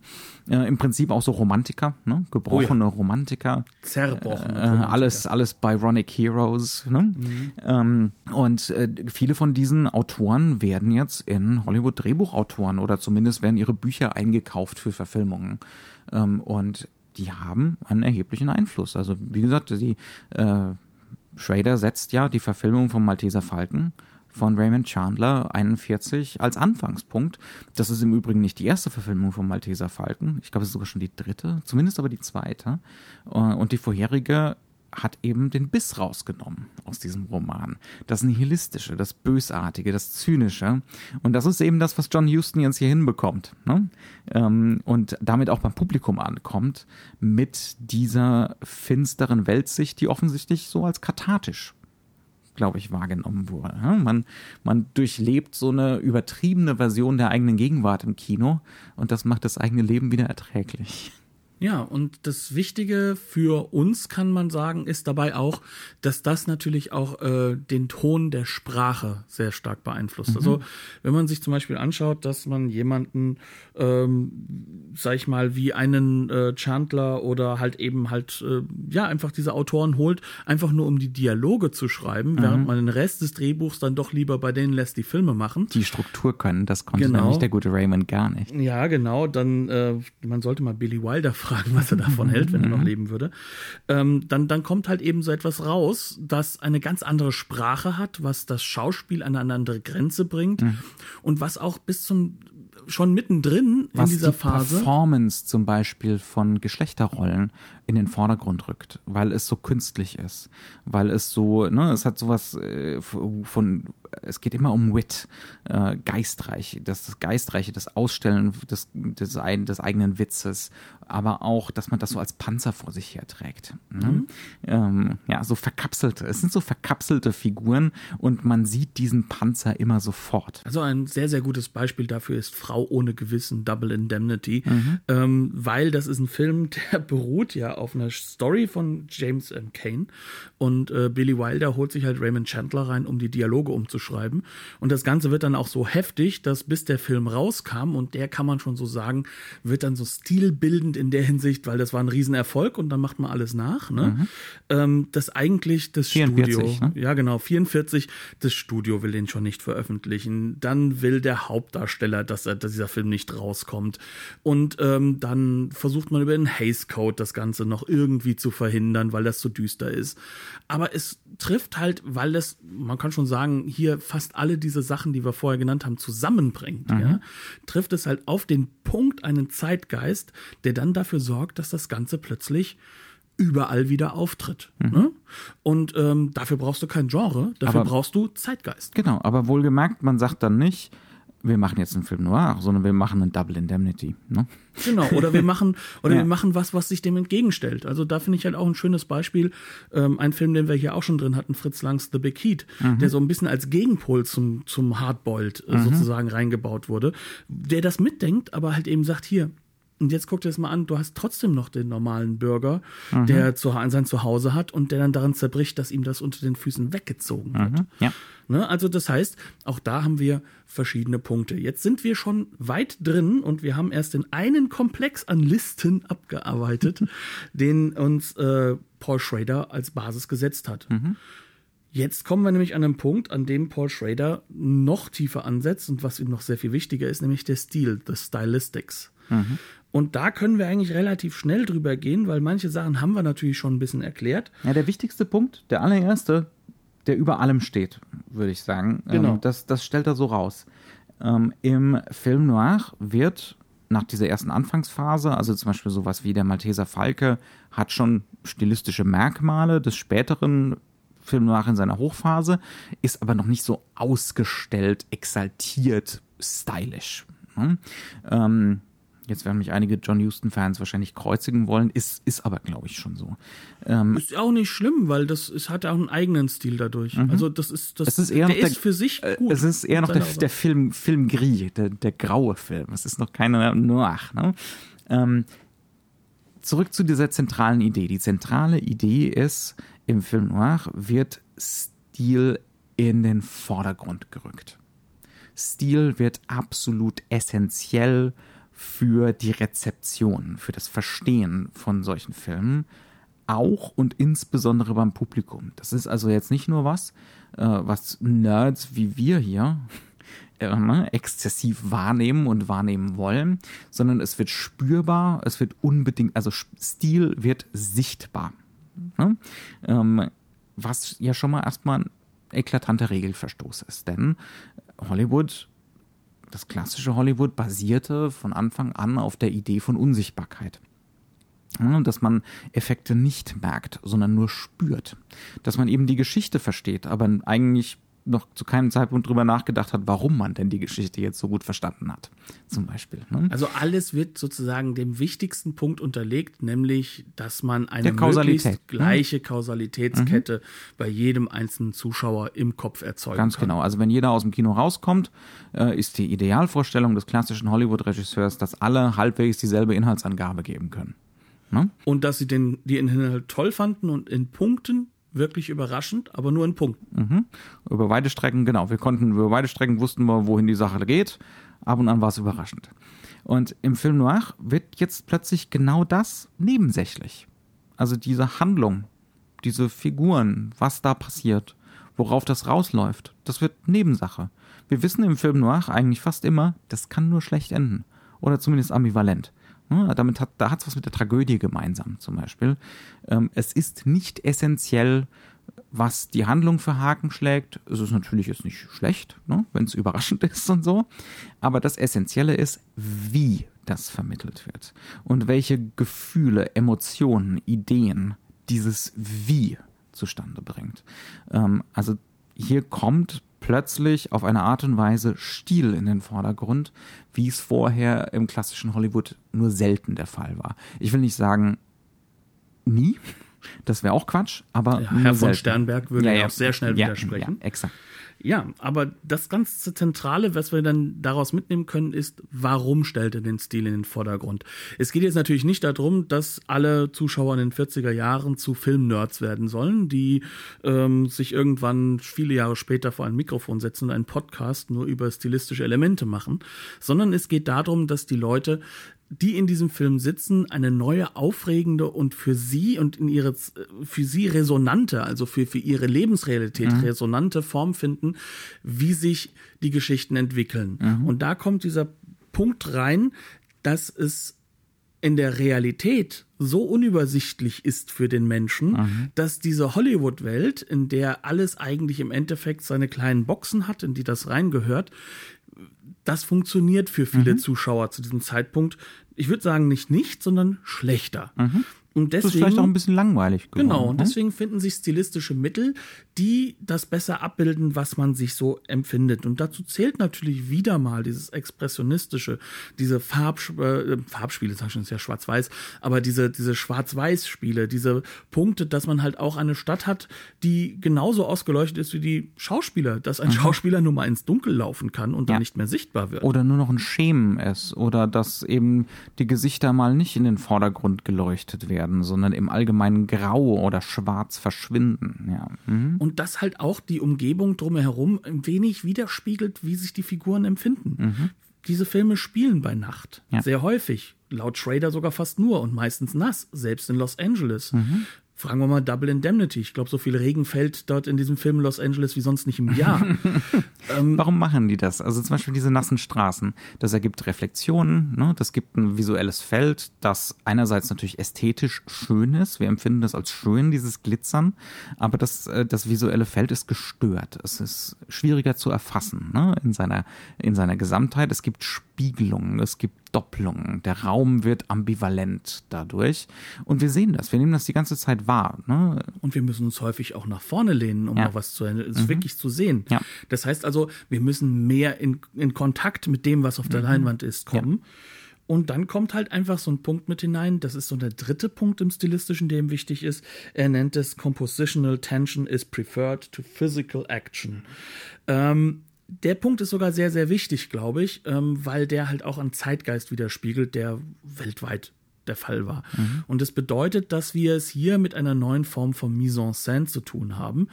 Äh, Im Prinzip auch so Romantiker, ne? gebrochene oh ja. Romantiker. Zerbrochene. Äh, alles, alles Byronic Heroes. Ne? Mhm. Ähm, und äh, viele von diesen Autoren werden jetzt in Hollywood Drehbuchautoren oder zumindest werden ihre Bücher eingekauft für Verfilmungen. Ähm, und die haben einen erheblichen Einfluss. Also wie gesagt, die äh, Schrader setzt ja die Verfilmung vom Malteser Falken von Raymond Chandler 41 als Anfangspunkt. Das ist im Übrigen nicht die erste Verfilmung vom Malteser Falken. Ich glaube, es ist sogar schon die dritte, zumindest aber die zweite. Äh, und die vorherige hat eben den Biss rausgenommen aus diesem Roman. Das Nihilistische, das Bösartige, das Zynische. Und das ist eben das, was John Huston jetzt hier hinbekommt. Ne? Ähm, und damit auch beim Publikum ankommt, mit dieser finsteren Weltsicht, die offensichtlich so als kathartisch glaube ich, wahrgenommen wurde. Ne? Man, man durchlebt so eine übertriebene Version der eigenen Gegenwart im Kino und das macht das eigene Leben wieder erträglich. Ja, und das Wichtige für uns, kann man sagen, ist dabei auch, dass das natürlich auch äh, den Ton der Sprache sehr stark beeinflusst. Mhm. Also wenn man sich zum Beispiel anschaut, dass man jemanden, ähm, sag ich mal, wie einen äh, Chandler oder halt eben halt, äh, ja, einfach diese Autoren holt, einfach nur um die Dialoge zu schreiben, mhm. während man den Rest des Drehbuchs dann doch lieber bei denen lässt, die Filme machen. Die Struktur können, das konnte genau. nämlich der gute Raymond gar nicht. Ja, genau, dann, äh, man sollte mal Billy Wilder fragen, was er davon hält, wenn er noch mhm. leben würde, ähm, dann, dann kommt halt eben so etwas raus, das eine ganz andere Sprache hat, was das Schauspiel an eine andere Grenze bringt mhm. und was auch bis zum schon mittendrin was in dieser die Phase. Performance zum Beispiel von Geschlechterrollen in den Vordergrund rückt, weil es so künstlich ist, weil es so, ne, es hat sowas äh, von, es geht immer um Wit, äh, geistreich, das, das Geistreiche, das Ausstellen des, des, des eigenen Witzes, aber auch, dass man das so als Panzer vor sich her trägt. Ne? Mhm. Ähm, ja, so verkapselte, es sind so verkapselte Figuren und man sieht diesen Panzer immer sofort. Also ein sehr, sehr gutes Beispiel dafür ist Frau ohne Gewissen, Double Indemnity, mhm. ähm, weil das ist ein Film, der beruht ja auf einer Story von James M. Kane und äh, Billy Wilder holt sich halt Raymond Chandler rein, um die Dialoge umzuschreiben. Und das Ganze wird dann auch so heftig, dass bis der Film rauskam und der kann man schon so sagen, wird dann so stilbildend in der Hinsicht, weil das war ein Riesenerfolg und dann macht man alles nach. Ne? Mhm. Ähm, das eigentlich das 44, Studio, ne? ja genau, 44, das Studio will den schon nicht veröffentlichen. Dann will der Hauptdarsteller, dass, er, dass dieser Film nicht rauskommt. Und ähm, dann versucht man über den Haze Code das Ganze noch irgendwie zu verhindern, weil das so düster ist. Aber es trifft halt, weil das, man kann schon sagen, hier fast alle diese Sachen, die wir vorher genannt haben, zusammenbringt, mhm. ja, trifft es halt auf den Punkt einen Zeitgeist, der dann dafür sorgt, dass das Ganze plötzlich überall wieder auftritt. Mhm. Ne? Und ähm, dafür brauchst du kein Genre, dafür aber, brauchst du Zeitgeist. Genau, aber wohlgemerkt, man sagt dann nicht, wir machen jetzt einen Film noir, sondern wir machen einen Double Indemnity. Ne? Genau, oder wir machen, oder ja. wir machen was, was sich dem entgegenstellt. Also da finde ich halt auch ein schönes Beispiel, ähm, ein Film, den wir hier auch schon drin hatten, Fritz Langs The Big Heat, mhm. der so ein bisschen als Gegenpol zum, zum Hardboiled äh, mhm. sozusagen reingebaut wurde, der das mitdenkt, aber halt eben sagt, hier, und jetzt guck dir das mal an, du hast trotzdem noch den normalen Bürger, mhm. der zu, sein Zuhause hat und der dann daran zerbricht, dass ihm das unter den Füßen weggezogen wird. Mhm. Ja. Ne? Also das heißt, auch da haben wir verschiedene Punkte. Jetzt sind wir schon weit drin und wir haben erst den einen Komplex an Listen abgearbeitet, den uns äh, Paul Schrader als Basis gesetzt hat. Mhm. Jetzt kommen wir nämlich an einen Punkt, an dem Paul Schrader noch tiefer ansetzt und was ihm noch sehr viel wichtiger ist, nämlich der Stil, the Stylistics. Mhm. Und da können wir eigentlich relativ schnell drüber gehen, weil manche Sachen haben wir natürlich schon ein bisschen erklärt. Ja, der wichtigste Punkt, der allererste, der über allem steht, würde ich sagen. Ähm, genau. Das, das stellt er so raus. Ähm, Im Film Noir wird nach dieser ersten Anfangsphase, also zum Beispiel sowas wie der Malteser Falke, hat schon stilistische Merkmale des späteren Film Noir in seiner Hochphase, ist aber noch nicht so ausgestellt, exaltiert, stylisch. Hm? Ähm, Jetzt werden mich einige John Huston-Fans wahrscheinlich kreuzigen wollen, ist, ist aber, glaube ich, schon so. Ähm, ist auch nicht schlimm, weil das es hat auch einen eigenen Stil dadurch. Mhm. Also das ist das es ist eher der noch der, ist für sich äh, gut. Es ist eher noch der, der Film Film Gris, der, der graue Film. Es ist noch keine Noir. Ne? Ähm, zurück zu dieser zentralen Idee. Die zentrale Idee ist, im Film Noir wird Stil in den Vordergrund gerückt. Stil wird absolut essentiell für die Rezeption, für das Verstehen von solchen Filmen, auch und insbesondere beim Publikum. Das ist also jetzt nicht nur was, äh, was Nerds wie wir hier äh, ne, exzessiv wahrnehmen und wahrnehmen wollen, sondern es wird spürbar, es wird unbedingt, also Stil wird sichtbar. Ne? Ähm, was ja schon mal erstmal ein eklatanter Regelverstoß ist, denn Hollywood das klassische Hollywood basierte von Anfang an auf der Idee von Unsichtbarkeit. Dass man Effekte nicht merkt, sondern nur spürt. Dass man eben die Geschichte versteht, aber eigentlich noch zu keinem Zeitpunkt drüber nachgedacht hat, warum man denn die Geschichte jetzt so gut verstanden hat. Zum Beispiel. Ne? Also alles wird sozusagen dem wichtigsten Punkt unterlegt, nämlich, dass man eine möglichst ne? gleiche Kausalitätskette mhm. bei jedem einzelnen Zuschauer im Kopf erzeugen Ganz kann. genau. Also wenn jeder aus dem Kino rauskommt, äh, ist die Idealvorstellung des klassischen Hollywood-Regisseurs, dass alle halbwegs dieselbe Inhaltsangabe geben können. Ne? Und dass sie den, die Inhalt toll fanden und in Punkten wirklich überraschend, aber nur in Punkten. Mhm. Über weite Strecken, genau. Wir konnten, über weite Strecken wussten wir, wohin die Sache geht. Ab und an war es überraschend. Und im Film Noir wird jetzt plötzlich genau das nebensächlich. Also diese Handlung, diese Figuren, was da passiert, worauf das rausläuft, das wird Nebensache. Wir wissen im Film Noir eigentlich fast immer, das kann nur schlecht enden. Oder zumindest ambivalent. Ne, damit hat, da hat es was mit der Tragödie gemeinsam zum Beispiel. Ähm, es ist nicht essentiell, was die Handlung für Haken schlägt. Es ist natürlich jetzt nicht schlecht, ne, wenn es überraschend ist und so. Aber das Essentielle ist, wie das vermittelt wird und welche Gefühle, Emotionen, Ideen dieses Wie zustande bringt. Ähm, also hier kommt plötzlich auf eine Art und Weise Stil in den Vordergrund, wie es vorher im klassischen Hollywood nur selten der Fall war. Ich will nicht sagen nie, das wäre auch Quatsch, aber ja, Herr von Sternberg würde ja, ja, auch sehr schnell ja, widersprechen. Ja, exakt. Ja, aber das ganz Zentrale, was wir dann daraus mitnehmen können, ist, warum stellt er den Stil in den Vordergrund? Es geht jetzt natürlich nicht darum, dass alle Zuschauer in den 40er Jahren zu Filmnerds werden sollen, die ähm, sich irgendwann viele Jahre später vor ein Mikrofon setzen und einen Podcast nur über stilistische Elemente machen, sondern es geht darum, dass die Leute die in diesem Film sitzen, eine neue, aufregende und für sie und in ihre, für sie resonante, also für, für ihre Lebensrealität mhm. resonante Form finden, wie sich die Geschichten entwickeln. Mhm. Und da kommt dieser Punkt rein, dass es in der Realität so unübersichtlich ist für den Menschen, mhm. dass diese Hollywood-Welt, in der alles eigentlich im Endeffekt seine kleinen Boxen hat, in die das reingehört, das funktioniert für viele mhm. Zuschauer zu diesem Zeitpunkt. Ich würde sagen, nicht nicht, sondern schlechter. Mhm. Und deswegen, das ist vielleicht auch ein bisschen langweilig geworden. Genau, und ne? deswegen finden sich stilistische Mittel, die das besser abbilden, was man sich so empfindet. Und dazu zählt natürlich wieder mal dieses expressionistische, diese Farb, äh, Farbspiele, sag ich schon, ist ja schwarz-weiß, aber diese, diese Schwarz-Weiß-Spiele, diese Punkte, dass man halt auch eine Stadt hat, die genauso ausgeleuchtet ist wie die Schauspieler, dass ein mhm. Schauspieler nur mal ins Dunkel laufen kann und ja. dann nicht mehr sichtbar wird. Oder nur noch ein Schemen ist, oder dass eben die Gesichter mal nicht in den Vordergrund geleuchtet werden werden, sondern im Allgemeinen grau oder schwarz verschwinden. Ja. Mhm. Und das halt auch die Umgebung drumherum ein wenig widerspiegelt, wie sich die Figuren empfinden. Mhm. Diese Filme spielen bei Nacht. Ja. Sehr häufig. Laut Schrader sogar fast nur und meistens nass, selbst in Los Angeles. Mhm. Fragen wir mal Double Indemnity. Ich glaube, so viel Regen fällt dort in diesem Film Los Angeles wie sonst nicht im Jahr. ähm, Warum machen die das? Also zum Beispiel diese nassen Straßen. Das ergibt Reflexionen, ne? das gibt ein visuelles Feld, das einerseits natürlich ästhetisch schön ist. Wir empfinden das als schön, dieses Glitzern. Aber das, äh, das visuelle Feld ist gestört. Es ist schwieriger zu erfassen ne? in, seiner, in seiner Gesamtheit. Es gibt Spiegelungen, es gibt Doppelungen. Der Raum wird ambivalent dadurch. Und wir sehen das. Wir nehmen das die ganze Zeit wahr. Ne? Und wir müssen uns häufig auch nach vorne lehnen, um ja. noch was zu, mhm. wirklich zu sehen. Ja. Das heißt also, wir müssen mehr in, in Kontakt mit dem, was auf der mhm. Leinwand ist, kommen. Ja. Und dann kommt halt einfach so ein Punkt mit hinein. Das ist so der dritte Punkt im Stilistischen, der ihm wichtig ist. Er nennt es Compositional Tension is preferred to physical action. Ähm, der Punkt ist sogar sehr, sehr wichtig, glaube ich, ähm, weil der halt auch einen Zeitgeist widerspiegelt, der weltweit der Fall war. Mhm. Und das bedeutet, dass wir es hier mit einer neuen Form von Mise en scène zu tun haben.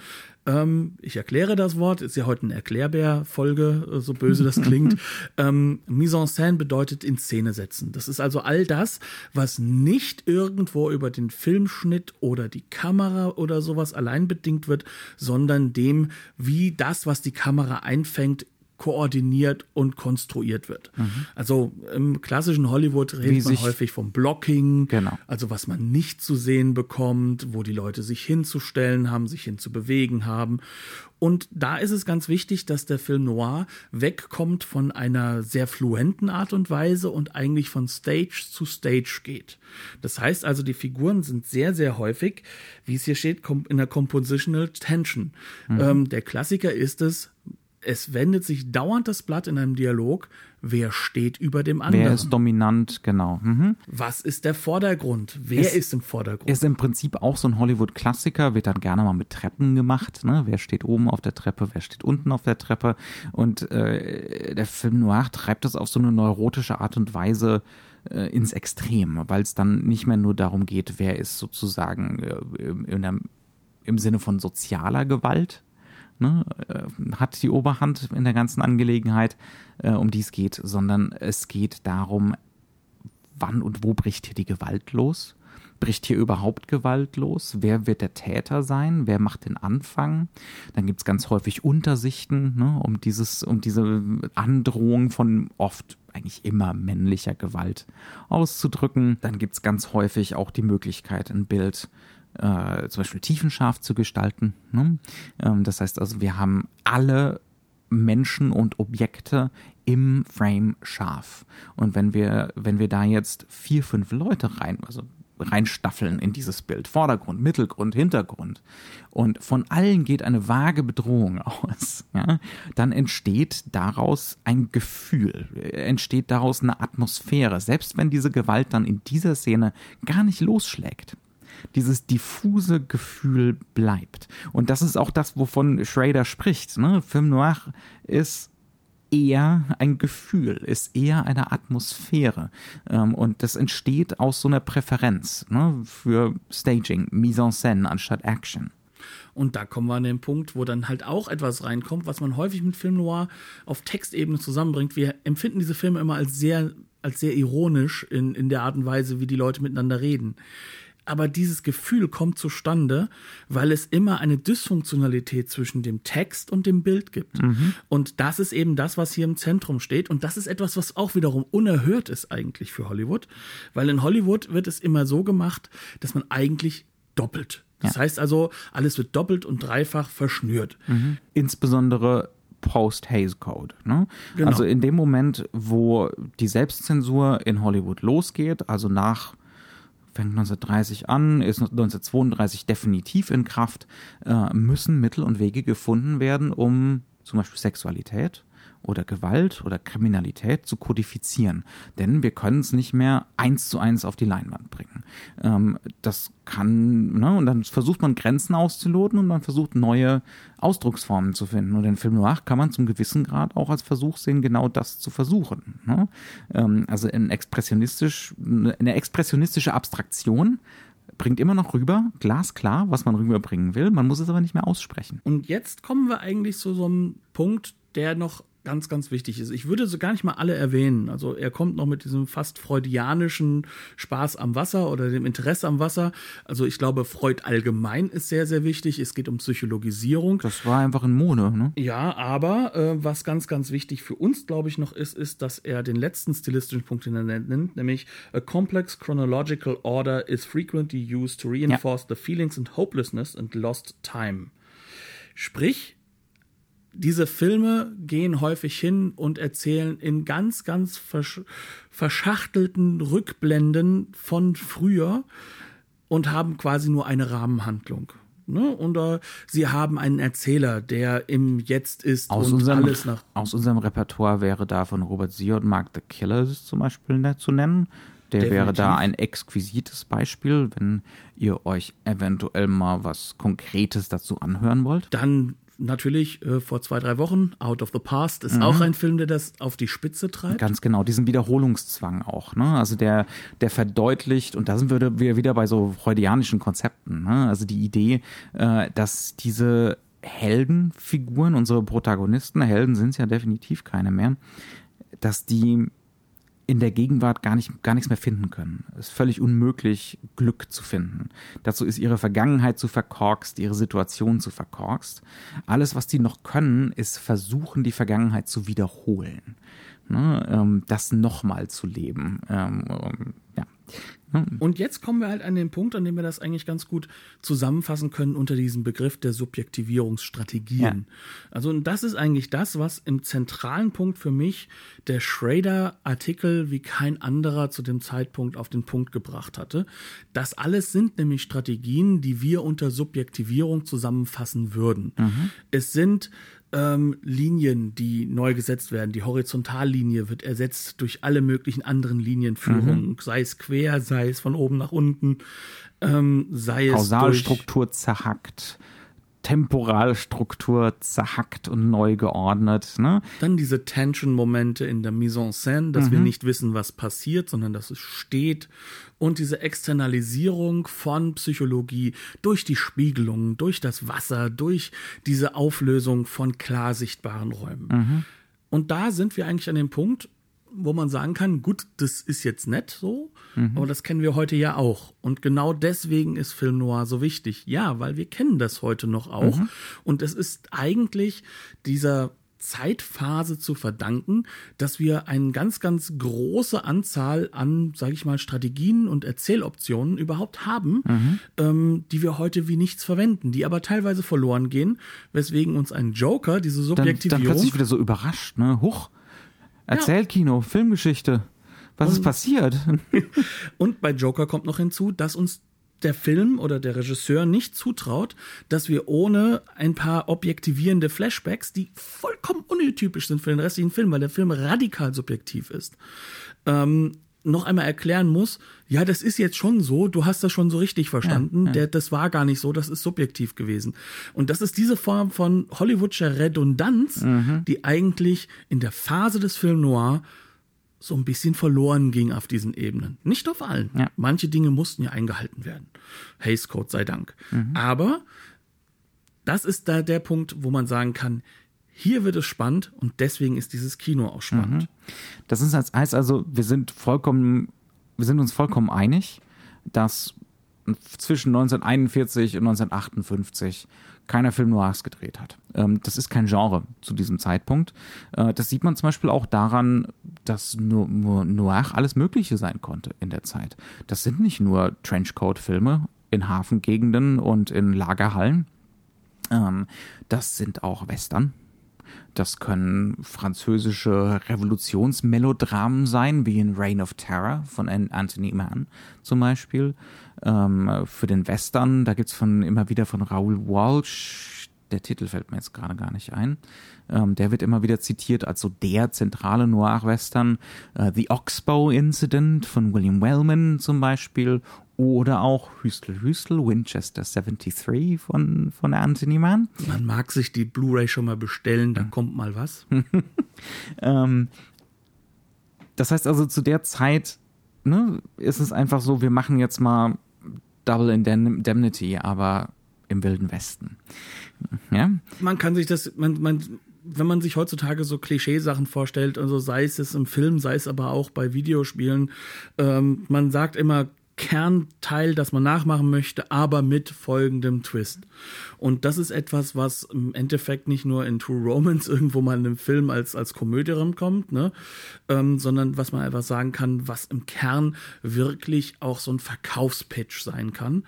Ähm, ich erkläre das Wort, ist ja heute eine Erklärbär-Folge, äh, so böse das klingt. ähm, Mise en scène bedeutet in Szene setzen. Das ist also all das, was nicht irgendwo über den Filmschnitt oder die Kamera oder sowas allein bedingt wird, sondern dem, wie das, was die Kamera einfängt, koordiniert und konstruiert wird. Mhm. Also im klassischen Hollywood redet man häufig vom Blocking, genau. also was man nicht zu sehen bekommt, wo die Leute sich hinzustellen haben, sich hinzubewegen haben. Und da ist es ganz wichtig, dass der Film Noir wegkommt von einer sehr fluenten Art und Weise und eigentlich von Stage zu Stage geht. Das heißt also, die Figuren sind sehr, sehr häufig, wie es hier steht, in der Compositional Tension. Mhm. Ähm, der Klassiker ist es, es wendet sich dauernd das Blatt in einem Dialog, wer steht über dem anderen. Wer ist dominant, genau. Mhm. Was ist der Vordergrund? Wer es ist im Vordergrund? Ist im Prinzip auch so ein Hollywood-Klassiker, wird dann gerne mal mit Treppen gemacht. Ne? Wer steht oben auf der Treppe, wer steht unten auf der Treppe? Und äh, der Film Noir treibt das auf so eine neurotische Art und Weise äh, ins Extrem, weil es dann nicht mehr nur darum geht, wer ist sozusagen äh, in der, im Sinne von sozialer Gewalt ne, äh, hat die Oberhand in der ganzen Angelegenheit, äh, um die es geht, sondern es geht darum, wann und wo bricht hier die Gewalt los? Bricht hier überhaupt Gewalt los? Wer wird der Täter sein? Wer macht den Anfang? Dann gibt es ganz häufig Untersichten, ne, um dieses, um diese Androhung von oft eigentlich immer männlicher Gewalt auszudrücken. Dann gibt es ganz häufig auch die Möglichkeit, ein Bild äh, zum Beispiel tiefenscharf zu gestalten. Ne? Ähm, das heißt also, wir haben alle Menschen und Objekte im Frame scharf. Und wenn wir, wenn wir da jetzt vier, fünf Leute rein, also reinstaffeln in dieses Bild, Vordergrund, Mittelgrund, Hintergrund, und von allen geht eine vage Bedrohung aus, ja, dann entsteht daraus ein Gefühl, entsteht daraus eine Atmosphäre, selbst wenn diese Gewalt dann in dieser Szene gar nicht losschlägt dieses diffuse Gefühl bleibt. Und das ist auch das, wovon Schrader spricht. Ne? Film Noir ist eher ein Gefühl, ist eher eine Atmosphäre. Ähm, und das entsteht aus so einer Präferenz ne, für Staging, Mise en scène anstatt Action. Und da kommen wir an den Punkt, wo dann halt auch etwas reinkommt, was man häufig mit Film Noir auf Textebene zusammenbringt. Wir empfinden diese Filme immer als sehr, als sehr ironisch in, in der Art und Weise, wie die Leute miteinander reden aber dieses Gefühl kommt zustande, weil es immer eine Dysfunktionalität zwischen dem Text und dem Bild gibt. Mhm. Und das ist eben das, was hier im Zentrum steht. Und das ist etwas, was auch wiederum unerhört ist eigentlich für Hollywood, weil in Hollywood wird es immer so gemacht, dass man eigentlich doppelt. Das ja. heißt also, alles wird doppelt und dreifach verschnürt. Mhm. Insbesondere Post-Haze Code. Ne? Genau. Also in dem Moment, wo die Selbstzensur in Hollywood losgeht, also nach fängt 1930 an, ist 1932 definitiv in Kraft, äh, müssen Mittel und Wege gefunden werden, um zum Beispiel Sexualität oder Gewalt oder Kriminalität zu kodifizieren. Denn wir können es nicht mehr eins zu eins auf die Leinwand bringen. Ähm, das kann, ne, und dann versucht man Grenzen auszuloten und man versucht neue Ausdrucksformen zu finden. Und den Film Noir kann man zum gewissen Grad auch als Versuch sehen, genau das zu versuchen. Ne? Ähm, also in expressionistisch, eine expressionistische Abstraktion bringt immer noch rüber, glasklar, was man rüberbringen will. Man muss es aber nicht mehr aussprechen. Und jetzt kommen wir eigentlich zu so einem Punkt, der noch ganz, ganz wichtig ist. Ich würde so gar nicht mal alle erwähnen. Also er kommt noch mit diesem fast freudianischen Spaß am Wasser oder dem Interesse am Wasser. Also ich glaube, Freud allgemein ist sehr, sehr wichtig. Es geht um Psychologisierung. Das war einfach ein Mode, ne? Ja, aber äh, was ganz, ganz wichtig für uns, glaube ich, noch ist, ist, dass er den letzten stilistischen Punkt, den er nennt, nämlich a complex chronological order is frequently used to reinforce ja. the feelings and hopelessness and lost time. Sprich, diese Filme gehen häufig hin und erzählen in ganz, ganz versch verschachtelten Rückblenden von früher und haben quasi nur eine Rahmenhandlung. Ne? Und äh, sie haben einen Erzähler, der im Jetzt ist Aus, und unserem, alles nach. aus unserem Repertoire wäre da von Robert und Mark the Killer zum Beispiel ne- zu nennen. Der wäre da Definitiv. ein exquisites Beispiel, wenn ihr euch eventuell mal was Konkretes dazu anhören wollt. Dann natürlich äh, vor zwei, drei Wochen, Out of the Past, ist auch ein Film, der das auf die Spitze treibt. Ganz genau, diesen Wiederholungszwang auch. Ne? Also der, der verdeutlicht, und da sind wir wir wieder bei so freudianischen Konzepten. Ne? Also die Idee, äh, dass diese Heldenfiguren, unsere Protagonisten, Helden sind es ja definitiv keine mehr, dass die in der Gegenwart gar, nicht, gar nichts mehr finden können. Es ist völlig unmöglich, Glück zu finden. Dazu ist ihre Vergangenheit zu verkorkst, ihre Situation zu verkorkst. Alles, was die noch können, ist versuchen, die Vergangenheit zu wiederholen. Ne? Ähm, das nochmal zu leben. Ähm, ähm, ja. Und jetzt kommen wir halt an den Punkt, an dem wir das eigentlich ganz gut zusammenfassen können unter diesem Begriff der Subjektivierungsstrategien. Also und das ist eigentlich das, was im zentralen Punkt für mich der Schrader-Artikel wie kein anderer zu dem Zeitpunkt auf den Punkt gebracht hatte. Das alles sind nämlich Strategien, die wir unter Subjektivierung zusammenfassen würden. Es sind ähm, Linien, die neu gesetzt werden. Die Horizontallinie wird ersetzt durch alle möglichen anderen Linienführungen, sei es quer, sei es von oben nach unten, ähm, sei es Kausalstruktur zerhackt, Temporalstruktur zerhackt und neu geordnet. Ne? dann diese Tension-Momente in der Mise en scène, dass wir nicht wissen, was passiert, sondern dass es steht und diese Externalisierung von Psychologie durch die Spiegelung, durch das Wasser, durch diese Auflösung von klar sichtbaren Räumen. Und da sind wir eigentlich an dem Punkt, wo man sagen kann, gut, das ist jetzt nett so, aber das kennen wir heute ja auch. Und genau deswegen ist Film Noir so wichtig. Ja, weil wir kennen das heute noch auch. Und es ist eigentlich dieser Zeitphase zu verdanken, dass wir eine ganz, ganz große Anzahl an, sage ich mal, Strategien und Erzähloptionen überhaupt haben, ähm, die wir heute wie nichts verwenden, die aber teilweise verloren gehen, weswegen uns ein Joker, diese Dann, Subjektivierung, dann plötzlich wieder so überrascht. Ne? Huch, Erzählkino, Filmgeschichte. Was ist passiert? Und bei Joker kommt noch hinzu, dass uns der Film oder der Regisseur nicht zutraut, dass wir ohne ein paar objektivierende Flashbacks, die vollkommen untypisch sind für den restlichen Film, weil der Film radikal subjektiv ist, ähm, noch einmal erklären muss, ja, das ist jetzt schon so, du hast das schon so richtig verstanden, Der, das war gar nicht so, das ist subjektiv gewesen. Und das ist diese Form von Hollywoodscher Redundanz, die eigentlich in der Phase des Film Noir so ein bisschen verloren ging auf diesen Ebenen. Nicht auf allen. Ja. Manche Dinge mussten ja eingehalten werden. Hays Code sei Dank. Aber das ist da der Punkt, wo man sagen kann, hier wird es spannend und deswegen ist dieses Kino auch spannend. Das ist, als- heißt also, wir sind vollkommen, wir sind uns vollkommen einig, dass zwischen 1941 und 1958 keiner Film Noirs gedreht hat. Ähm, das ist kein Genre zu diesem Zeitpunkt. Äh, das sieht man zum Beispiel auch daran, dass nur, nur Noir alles Mögliche sein konnte in der Zeit. Das sind nicht nur Trenchcoat-Filme in Hafengegenden und in Lagerhallen. Ähm, das sind auch Western. Das können französische Revolutionsmelodramen sein, wie in Reign of Terror von An- Anthony Mann zum Beispiel. Ähm, für den Western, da gibt's von immer wieder von Raoul Walsh, der Titel fällt mir jetzt gerade gar nicht ein. Ähm, der wird immer wieder zitiert als so der zentrale Noir-Western. Äh, The Oxbow Incident von William Wellman zum Beispiel. Oder auch Hüstel Hüstel, Winchester 73 von, von Anthony Mann. Man mag sich die Blu-ray schon mal bestellen, da kommt mal was. Ähm, das heißt also, zu der Zeit ne, ist es einfach so, wir machen jetzt mal Double Indemnity, aber im Wilden Westen. Ja? man kann sich das, man, man, wenn man sich heutzutage so Klischeesachen vorstellt, also sei es im Film, sei es aber auch bei Videospielen, ähm, man sagt immer Kernteil, das man nachmachen möchte, aber mit folgendem Twist. Und das ist etwas, was im Endeffekt nicht nur in True Romance irgendwo mal in einem Film als, als Komödie kommt, ne? ähm, sondern was man einfach sagen kann, was im Kern wirklich auch so ein Verkaufspitch sein kann.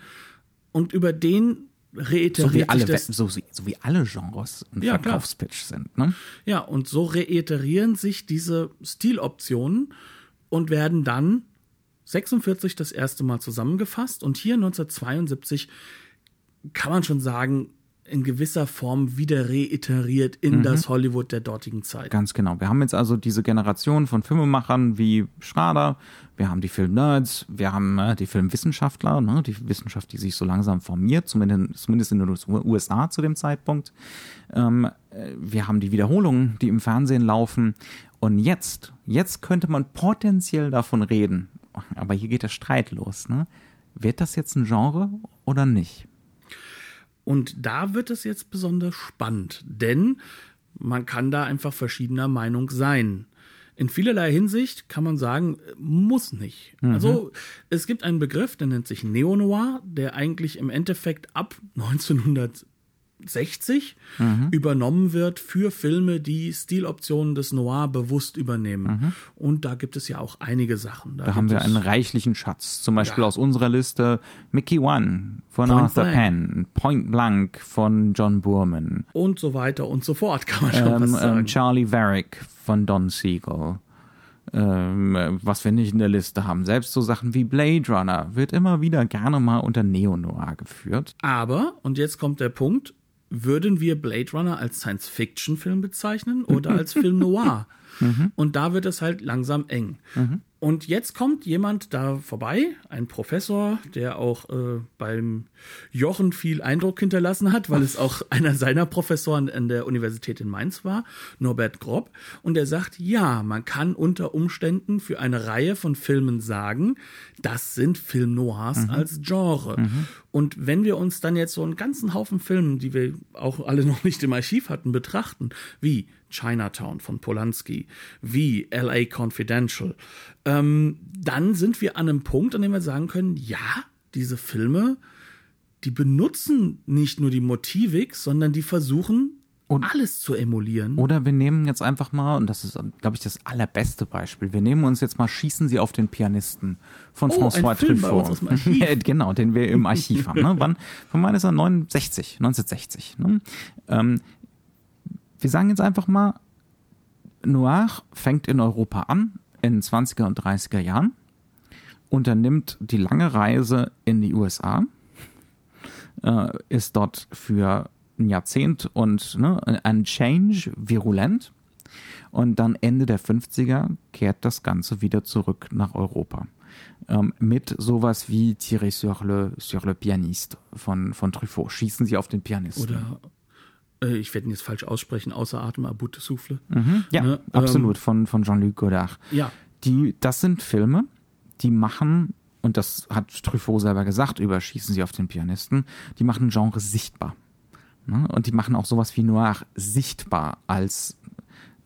Und über den reiteriert So, wie alle, das, so, so wie alle Genres ein Ja. Verkaufspitch sind. Ne? Ja, und so reiterieren sich diese Stiloptionen und werden dann 46 das erste Mal zusammengefasst und hier 1972 kann man schon sagen, in gewisser Form wieder reiteriert in mhm. das Hollywood der dortigen Zeit. Ganz genau. Wir haben jetzt also diese Generation von Filmemachern wie Schrader, wir haben die Filmnerds, wir haben äh, die Filmwissenschaftler, ne, die Wissenschaft, die sich so langsam formiert, zumindest, zumindest in den USA zu dem Zeitpunkt. Ähm, äh, wir haben die Wiederholungen, die im Fernsehen laufen. Und jetzt, jetzt könnte man potenziell davon reden, aber hier geht der Streit los. Ne? Wird das jetzt ein Genre oder nicht? Und da wird es jetzt besonders spannend, denn man kann da einfach verschiedener Meinung sein. In vielerlei Hinsicht kann man sagen, muss nicht. Mhm. Also es gibt einen Begriff, der nennt sich Neo-Noir, der eigentlich im Endeffekt ab 1900 60 mhm. übernommen wird für Filme, die Stiloptionen des Noir bewusst übernehmen. Mhm. Und da gibt es ja auch einige Sachen. Da, da haben wir einen reichlichen Schatz. Zum Beispiel ja. aus unserer Liste Mickey One von Point Arthur. Penn, Point Blank von John Boorman. Und so weiter und so fort, kann man schon ähm, was ähm, sagen. Charlie Varick von Don Siegel. Ähm, was wir nicht in der Liste haben. Selbst so Sachen wie Blade Runner wird immer wieder gerne mal unter Neo-Noir geführt. Aber, und jetzt kommt der Punkt, würden wir Blade Runner als Science-Fiction-Film bezeichnen oder als Film Noir? Mhm. Und da wird es halt langsam eng. Mhm. Und jetzt kommt jemand da vorbei, ein Professor, der auch äh, beim Jochen viel Eindruck hinterlassen hat, weil es auch einer seiner Professoren an der Universität in Mainz war, Norbert Grob. Und er sagt, ja, man kann unter Umständen für eine Reihe von Filmen sagen, das sind Film Noirs mhm. als Genre. Mhm. Und wenn wir uns dann jetzt so einen ganzen Haufen Filmen, die wir auch alle noch nicht im Archiv hatten, betrachten, wie Chinatown von Polanski, wie LA Confidential, ähm, dann sind wir an einem Punkt, an dem wir sagen können, ja, diese Filme, die benutzen nicht nur die Motivik, sondern die versuchen und, alles zu emulieren. Oder wir nehmen jetzt einfach mal, und das ist, glaube ich, das allerbeste Beispiel, wir nehmen uns jetzt mal Schießen Sie auf den Pianisten von oh, François Truffaut. genau, den wir im Archiv haben. Ne? Wann, von er? 69, 1960. Ne? Ähm, wir sagen jetzt einfach mal, Noir fängt in Europa an, in 20er und 30er Jahren, unternimmt die lange Reise in die USA, äh, ist dort für ein Jahrzehnt und ne, ein Change virulent. Und dann Ende der 50er kehrt das Ganze wieder zurück nach Europa. Ähm, mit sowas wie Tiré sur le, sur le pianiste von, von Truffaut. Schießen Sie auf den Pianisten. Oder äh, ich werde ihn jetzt falsch aussprechen, außer Atem, Abut Souffle. Mhm, ja, ne? absolut, ähm, von, von Jean-Luc Godard. Ja. Die, das sind Filme, die machen, und das hat Truffaut selber gesagt, überschießen sie auf den Pianisten, die machen Genre sichtbar. Ne? Und die machen auch sowas wie Noir sichtbar als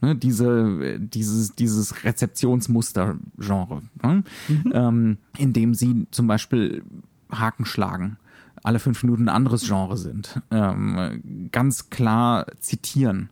ne, diese, dieses, dieses Rezeptionsmuster-Genre, ne? mhm. ähm, indem sie zum Beispiel Haken schlagen alle fünf Minuten ein anderes Genre sind. Ähm, ganz klar zitieren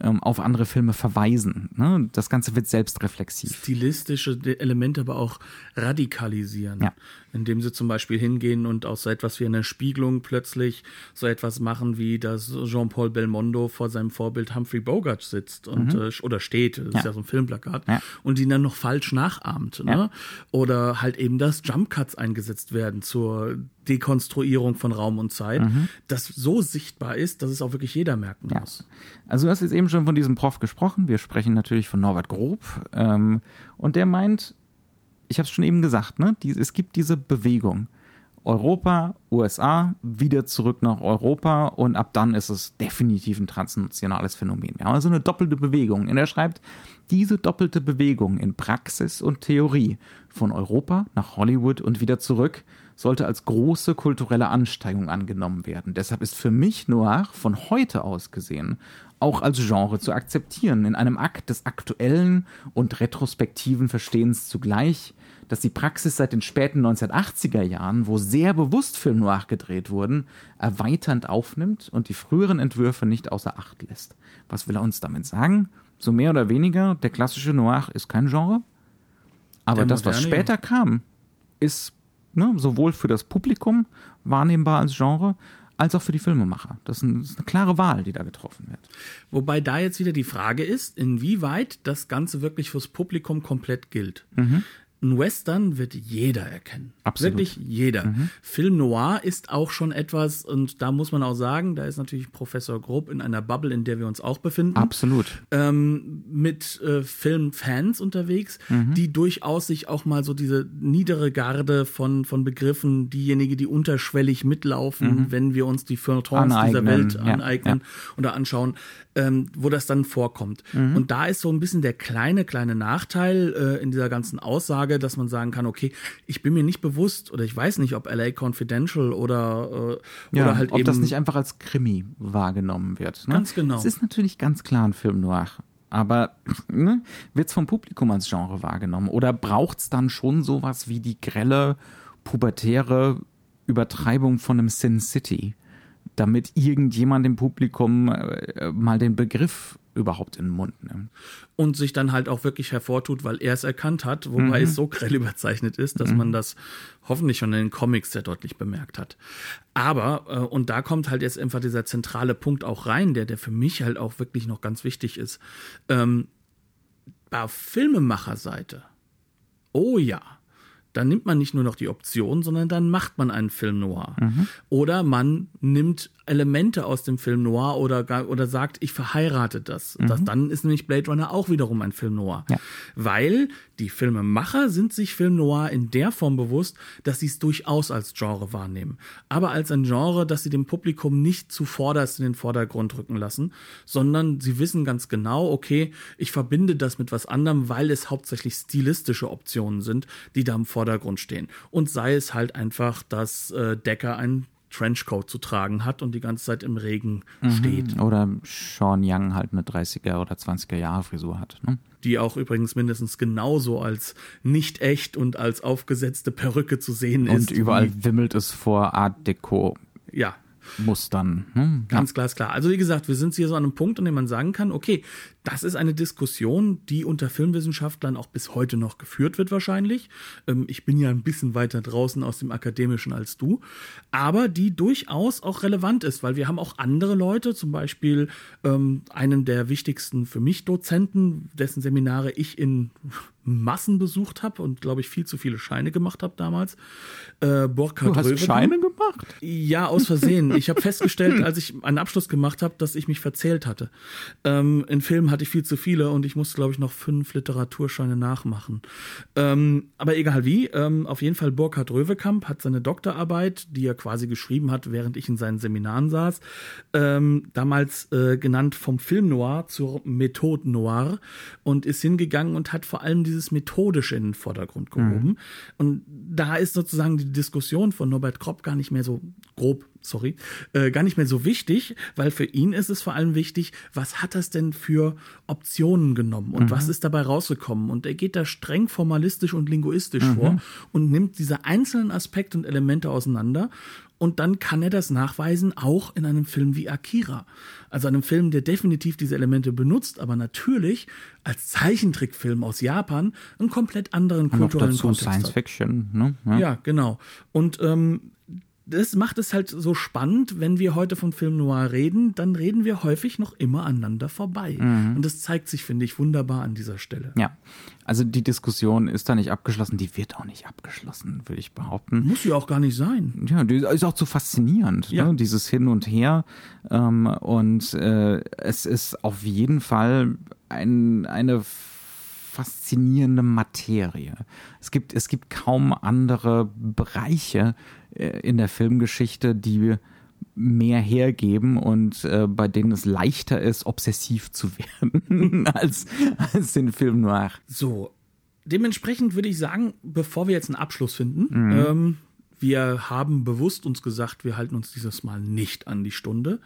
ähm, auf andere Filme verweisen. Ne? Das Ganze wird selbstreflexiv. Stilistische Elemente aber auch radikalisieren. Ja. Indem sie zum Beispiel hingehen und aus so etwas wie einer Spiegelung plötzlich so etwas machen, wie dass Jean-Paul Belmondo vor seinem Vorbild Humphrey Bogart sitzt und mhm. äh, oder steht, das ja. ist ja so ein Filmplakat, ja. und ihn dann noch falsch nachahmt. Ne? Oder halt eben, dass Jump Cuts eingesetzt werden zur Dekonstruierung von Raum und Zeit, mhm. das so sichtbar ist, dass es auch wirklich jeder merken muss. Also du hast jetzt eben schon von diesem Prof gesprochen. Wir sprechen natürlich von Norbert Grob. Ähm, und der meint, ich habe es schon eben gesagt, ne? Die, es gibt diese Bewegung. Europa, USA, wieder zurück nach Europa und ab dann ist es definitiv ein transnationales Phänomen. Wir haben also eine doppelte Bewegung. Und er schreibt, diese doppelte Bewegung in Praxis und Theorie von Europa nach Hollywood und wieder zurück sollte als große kulturelle Ansteigung angenommen werden. Deshalb ist für mich Noir von heute aus gesehen auch als Genre zu akzeptieren, in einem Akt des aktuellen und retrospektiven Verstehens zugleich, dass die Praxis seit den späten 1980er Jahren, wo sehr bewusst Film Noir gedreht wurden, erweiternd aufnimmt und die früheren Entwürfe nicht außer Acht lässt. Was will er uns damit sagen? So mehr oder weniger, der klassische Noir ist kein Genre, aber das, was später kam, ist ne, sowohl für das Publikum wahrnehmbar als Genre, als auch für die Filmemacher. Das ist, eine, das ist eine klare Wahl, die da getroffen wird. Wobei da jetzt wieder die Frage ist, inwieweit das Ganze wirklich fürs Publikum komplett gilt. Mhm. Ein Western wird jeder erkennen. Absolut. Wirklich jeder. Mhm. Film Noir ist auch schon etwas, und da muss man auch sagen, da ist natürlich Professor Grob in einer Bubble, in der wir uns auch befinden. Absolut. Ähm, mit äh, Filmfans unterwegs, Mhm. die durchaus sich auch mal so diese niedere Garde von, von Begriffen, diejenigen, die unterschwellig mitlaufen, wenn wir uns die Feuilletons dieser Mhm. Aneignen, Welt ja, aneignen oder anschauen, ähm, wo das dann vorkommt. Mhm. Und da ist so ein bisschen der kleine, kleine Nachteil äh, in dieser ganzen Aussage, dass man sagen kann, okay, ich bin mir nicht bewusst oder ich weiß nicht, ob LA Confidential oder, äh, Ja, oder halt ob eben das nicht einfach als Krimi wahrgenommen wird. Ne? Ganz genau. Es ist natürlich ganz klar ein Film noir. Aber ne, wird es vom Publikum als Genre wahrgenommen? Oder braucht es dann schon sowas wie die grelle, pubertäre Übertreibung von einem Sin City, damit irgendjemand im Publikum äh, mal den Begriff überhaupt in den Mund nimmt? und sich dann halt auch wirklich hervortut, weil er es erkannt hat, wobei Mhm. es so grell überzeichnet ist, dass man das hoffentlich schon in den Comics sehr deutlich bemerkt hat. Aber, äh, und da kommt halt jetzt einfach dieser zentrale Punkt auch rein, der, der für mich halt auch wirklich noch ganz wichtig ist. Ähm, auf Filmemacherseite, oh ja, dann nimmt man nicht nur noch die Option, sondern dann macht man einen Film noir. Oder man nimmt Elemente aus dem Film noir oder, oder sagt, ich verheirate das. das. Dann ist nämlich Blade Runner auch wiederum ein Film noir. Ja. Weil die Filmemacher sind sich Film noir in der Form bewusst, dass sie es durchaus als Genre wahrnehmen. Aber als ein Genre, das sie dem Publikum nicht zuvorderst in den Vordergrund rücken lassen, sondern sie wissen ganz genau, okay, ich verbinde das mit was anderem, weil es hauptsächlich stilistische Optionen sind, die da im Vordergrund stehen. Und sei es halt einfach, dass äh, Decker einen Trenchcoat zu tragen hat und die ganze Zeit im Regen steht. Oder Sean Young halt eine 30er oder 20er Jahre Frisur hat. Ne? die auch übrigens mindestens genauso als nicht echt und als aufgesetzte Perücke zu sehen ist. Und überall wimmelt es vor Art Deco ja, Mustern. Ne? ganz glasklar. Also wie gesagt, wir sind hier so an einem Punkt, an dem man sagen kann, okay, das ist eine Diskussion, die unter Filmwissenschaftlern auch bis heute noch geführt wird wahrscheinlich. Ähm, ich bin ja ein bisschen weiter draußen aus dem Akademischen als du, aber die durchaus auch relevant ist, weil wir haben auch andere Leute, zum Beispiel ähm, einen der wichtigsten für mich Dozenten, dessen Seminare ich in Massen besucht habe und glaube ich viel zu viele Scheine gemacht habe damals. Äh, Burkhard Du hast Röwekamp. Scheine gemacht? Ja, aus Versehen. Ich habe festgestellt, als ich einen Abschluss gemacht habe, dass ich mich verzählt hatte. Ähm, in Filmen hatte ich viel zu viele und ich musste, glaube ich, noch fünf Literaturscheine nachmachen. Ähm, aber egal wie, ähm, auf jeden Fall Burkhard Röwekamp hat seine Doktorarbeit, die er quasi geschrieben hat, während ich in seinen Seminaren saß, ähm, damals äh, genannt vom Film Noir zur Methode Noir und ist hingegangen und hat vor allem dieses Methodische in den Vordergrund gehoben. Und da ist sozusagen die Diskussion von Norbert Kropp gar nicht mehr so grob, sorry, äh, gar nicht mehr so wichtig, weil für ihn ist es vor allem wichtig, was hat das denn für Optionen genommen und was ist dabei rausgekommen? Und er geht da streng formalistisch und linguistisch vor und nimmt diese einzelnen Aspekte und Elemente auseinander und dann kann er das nachweisen, auch in einem Film wie Akira. Also einem Film, der definitiv diese Elemente benutzt, aber natürlich als Zeichentrickfilm aus Japan einen komplett anderen Und noch kulturellen dazu Kontext Science hat. Fiction. Ne? Ja, genau. Und ähm, das macht es halt so spannend, wenn wir heute von Film Noir reden, dann reden wir häufig noch immer aneinander vorbei. Und das zeigt sich, finde ich, wunderbar an dieser Stelle. Ja, also die Diskussion ist da nicht abgeschlossen, die wird auch nicht abgeschlossen, würde ich behaupten. Muss ja auch gar nicht sein. Ja, die ist auch zu faszinierend, Ja. ne? dieses Hin und Her. Ähm, und äh, es ist auf jeden Fall ein, eine faszinierende Materie. Es gibt, es gibt kaum andere Bereiche äh, in der Filmgeschichte, die mehr hergeben und äh, bei denen es leichter ist, obsessiv zu werden als, als den Film noir. So, dementsprechend würde ich sagen, bevor wir jetzt einen Abschluss finden, ähm, wir haben bewusst uns gesagt, wir halten uns dieses Mal nicht an die Stunde,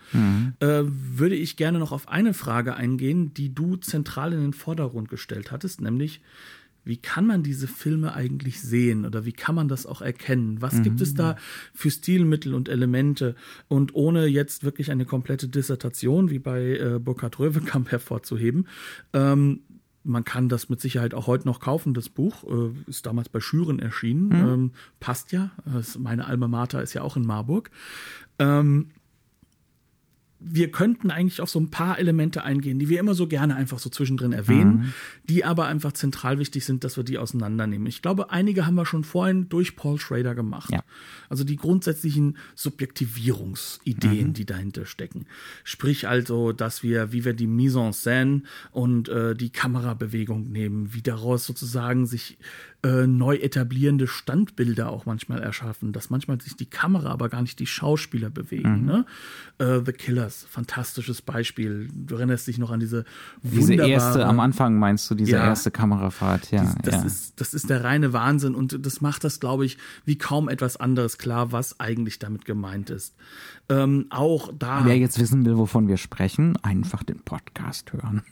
äh, würde ich gerne noch auf eine Frage eingehen, die du zentral in den Vordergrund gestellt hattest, nämlich wie kann man diese Filme eigentlich sehen oder wie kann man das auch erkennen? Was gibt es da für Stilmittel und Elemente? Und ohne jetzt wirklich eine komplette Dissertation wie bei äh, Burkhard Röwekamp hervorzuheben, ähm, man kann das mit Sicherheit auch heute noch kaufen. Das Buch äh, ist damals bei Schüren erschienen. Ähm, passt ja. Das, meine Alma Mater ist ja auch in Marburg. Ähm, wir könnten eigentlich auf so ein paar Elemente eingehen, die wir immer so gerne einfach so zwischendrin erwähnen, mhm. die aber einfach zentral wichtig sind, dass wir die auseinandernehmen. Ich glaube, einige haben wir schon vorhin durch Paul Schrader gemacht. Ja. Also die grundsätzlichen Subjektivierungsideen, mhm. die dahinter stecken. Sprich also, dass wir, wie wir die Mise en scène und äh, die Kamerabewegung nehmen, wie daraus sozusagen sich äh, neu etablierende Standbilder auch manchmal erschaffen, dass manchmal sich die Kamera, aber gar nicht die Schauspieler bewegen. Mhm. Ne? Äh, The Killers, fantastisches Beispiel. Du erinnerst dich noch an diese Diese erste, am Anfang meinst du, diese ja, erste Kamerafahrt, ja. das, ja. Ist, das ist der reine Wahnsinn und das macht das, glaube ich, wie kaum etwas anderes klar, was eigentlich damit gemeint ist. Ähm, auch da. Wer jetzt wissen will, wovon wir sprechen, einfach den Podcast hören.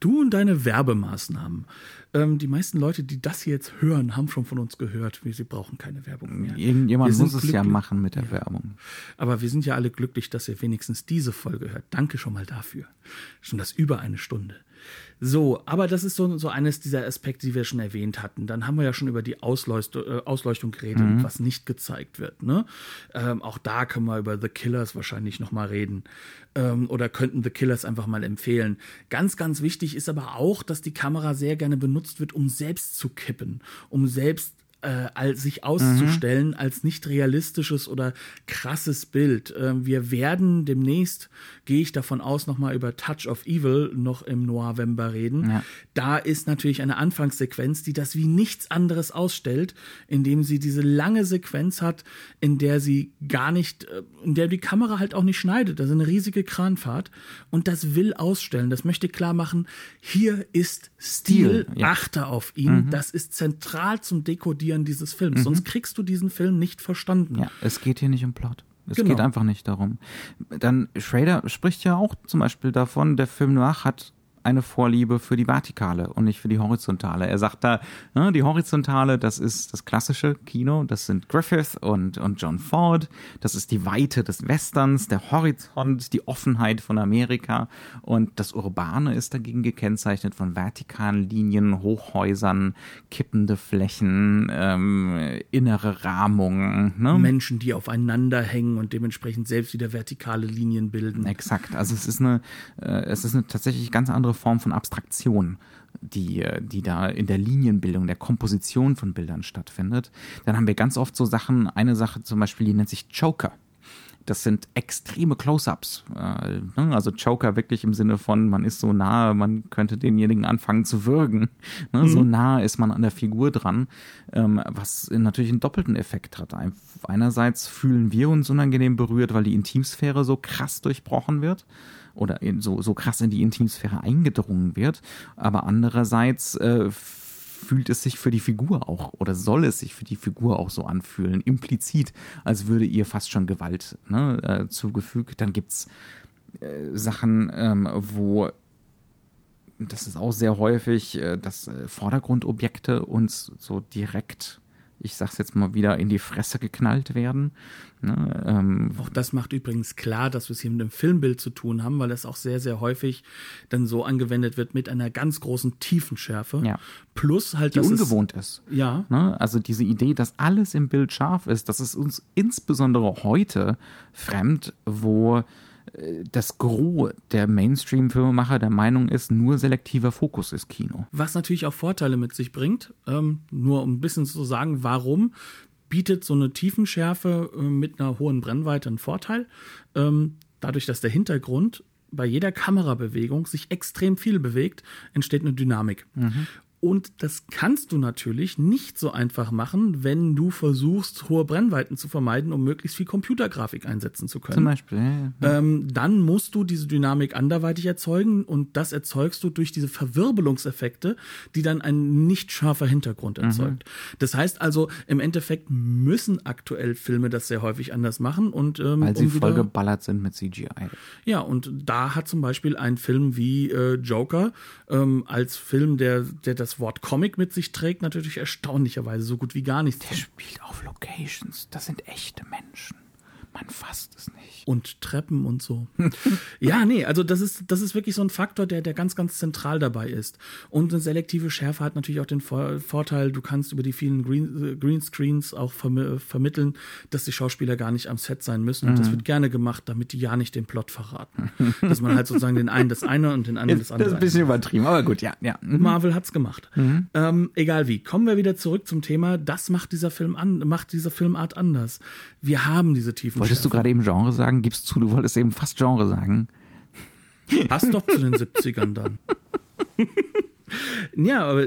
Du und deine Werbemaßnahmen. Ähm, die meisten Leute, die das jetzt hören, haben schon von uns gehört, wie sie brauchen keine Werbung mehr. Irgendjemand muss es ja machen mit der ja. Werbung. Aber wir sind ja alle glücklich, dass ihr wenigstens diese Folge hört. Danke schon mal dafür. Schon das über eine Stunde. So, aber das ist so, so eines dieser Aspekte, die wir schon erwähnt hatten. Dann haben wir ja schon über die Ausleuchtung, äh, Ausleuchtung geredet, mhm. was nicht gezeigt wird. Ne? Ähm, auch da können wir über The Killers wahrscheinlich nochmal reden. Ähm, oder könnten The Killers einfach mal empfehlen. Ganz, ganz wichtig ist aber auch, dass die Kamera sehr gerne benutzt wird, um selbst zu kippen, um selbst äh, sich auszustellen mhm. als nicht realistisches oder krasses Bild. Äh, wir werden demnächst, gehe ich davon aus, nochmal über Touch of Evil noch im November reden. Ja. Da ist natürlich eine Anfangssequenz, die das wie nichts anderes ausstellt, indem sie diese lange Sequenz hat, in der sie gar nicht, äh, in der die Kamera halt auch nicht schneidet. Das ist eine riesige Kranfahrt und das will ausstellen. Das möchte klar machen, hier ist Stil, Stil ja. achte auf ihn. Mhm. Das ist zentral zum Dekodieren Ausprobieren dieses Films. Mhm. Sonst kriegst du diesen Film nicht verstanden. Ja, es geht hier nicht um Plot. Es genau. geht einfach nicht darum. Dann Schrader spricht ja auch zum Beispiel davon, der Film Noir hat eine Vorliebe für die Vertikale und nicht für die Horizontale. Er sagt da, ne, die Horizontale, das ist das klassische Kino, das sind Griffith und, und John Ford, das ist die Weite des Westerns, der Horizont, die Offenheit von Amerika und das Urbane ist dagegen gekennzeichnet von vertikalen Linien, Hochhäusern, kippende Flächen, ähm, innere Rahmungen. Ne? Menschen, die aufeinander hängen und dementsprechend selbst wieder vertikale Linien bilden. Exakt, also es ist eine, äh, es ist eine tatsächlich ganz andere andere Form von Abstraktion, die, die da in der Linienbildung, der Komposition von Bildern stattfindet. Dann haben wir ganz oft so Sachen, eine Sache zum Beispiel, die nennt sich Joker. Das sind extreme Close-ups. Äh, ne? Also Joker wirklich im Sinne von, man ist so nah, man könnte denjenigen anfangen zu würgen. Ne? Mhm. So nah ist man an der Figur dran, ähm, was natürlich einen doppelten Effekt hat. Einerseits fühlen wir uns unangenehm berührt, weil die Intimsphäre so krass durchbrochen wird oder so, so krass in die Intimsphäre eingedrungen wird. Aber andererseits äh, fühlt es sich für die Figur auch oder soll es sich für die Figur auch so anfühlen, implizit, als würde ihr fast schon Gewalt ne, äh, zugefügt. Dann gibt's äh, Sachen, ähm, wo das ist auch sehr häufig, äh, dass äh, Vordergrundobjekte uns so direkt ich sag's jetzt mal wieder, in die Fresse geknallt werden. Ne, ähm, auch das macht übrigens klar, dass wir es hier mit einem Filmbild zu tun haben, weil es auch sehr, sehr häufig dann so angewendet wird mit einer ganz großen Tiefenschärfe. Ja. Plus halt, die ungewohnt ist. Ja. Ne? Also diese Idee, dass alles im Bild scharf ist, das ist uns insbesondere heute fremd, wo das Gros der Mainstream-Filmemacher der Meinung ist, nur selektiver Fokus ist Kino. Was natürlich auch Vorteile mit sich bringt. Ähm, nur um ein bisschen zu sagen, warum bietet so eine Tiefenschärfe äh, mit einer hohen Brennweite einen Vorteil. Ähm, dadurch, dass der Hintergrund bei jeder Kamerabewegung sich extrem viel bewegt, entsteht eine Dynamik. Mhm. Und das kannst du natürlich nicht so einfach machen, wenn du versuchst, hohe Brennweiten zu vermeiden, um möglichst viel Computergrafik einsetzen zu können. Zum Beispiel. Ja, ja. Ähm, dann musst du diese Dynamik anderweitig erzeugen und das erzeugst du durch diese Verwirbelungseffekte, die dann ein nicht scharfer Hintergrund mhm. erzeugt. Mhm. Das heißt also, im Endeffekt müssen aktuell Filme das sehr häufig anders machen und ähm, weil sie um voll geballert sind mit CGI. Ja, und da hat zum Beispiel ein Film wie äh, Joker ähm, als Film, der, der das das Wort Comic mit sich trägt, natürlich erstaunlicherweise so gut wie gar nichts. Der spielt auf Locations. Das sind echte Menschen. Man fasst es nicht. Und Treppen und so. ja, nee, also das ist, das ist wirklich so ein Faktor, der, der ganz, ganz zentral dabei ist. Und eine selektive Schärfe hat natürlich auch den Vorteil, du kannst über die vielen Green, Greenscreens auch verm vermitteln, dass die Schauspieler gar nicht am Set sein müssen. Und das mhm. wird gerne gemacht, damit die ja nicht den Plot verraten. dass man halt sozusagen den einen das eine und den anderen das andere. Das ist ein bisschen übertrieben, aber gut, ja. ja. Mhm. Marvel hat's gemacht. Mhm. Ähm, egal wie. Kommen wir wieder zurück zum Thema, das macht dieser Film an, macht diese Filmart anders. Wir haben diese tiefen Wolltest Schärfe. du gerade eben Genre sagen? Gibst zu, du wolltest eben fast Genre sagen. Passt doch zu den 70ern dann. ja, aber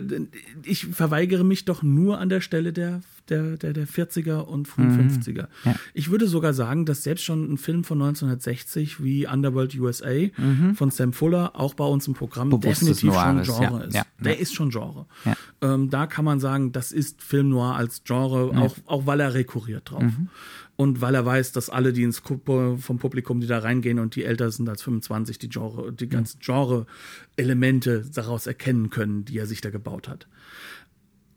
ich verweigere mich doch nur an der Stelle der der, der, der 40er und frühen mhm. 50er. Ja. Ich würde sogar sagen, dass selbst schon ein Film von 1960 wie Underworld USA mhm. von Sam Fuller auch bei uns im Programm Bewusstes definitiv schon Genre ja. ist. Ja. Der ist schon Genre. Ähm, da kann man sagen, das ist Film Noir als Genre, auch, auch weil er rekurriert drauf. Mhm. Und weil er weiß, dass alle, die ins vom Publikum, die da reingehen und die älter sind als 25, die Genre, die ganzen Genre-Elemente daraus erkennen können, die er sich da gebaut hat.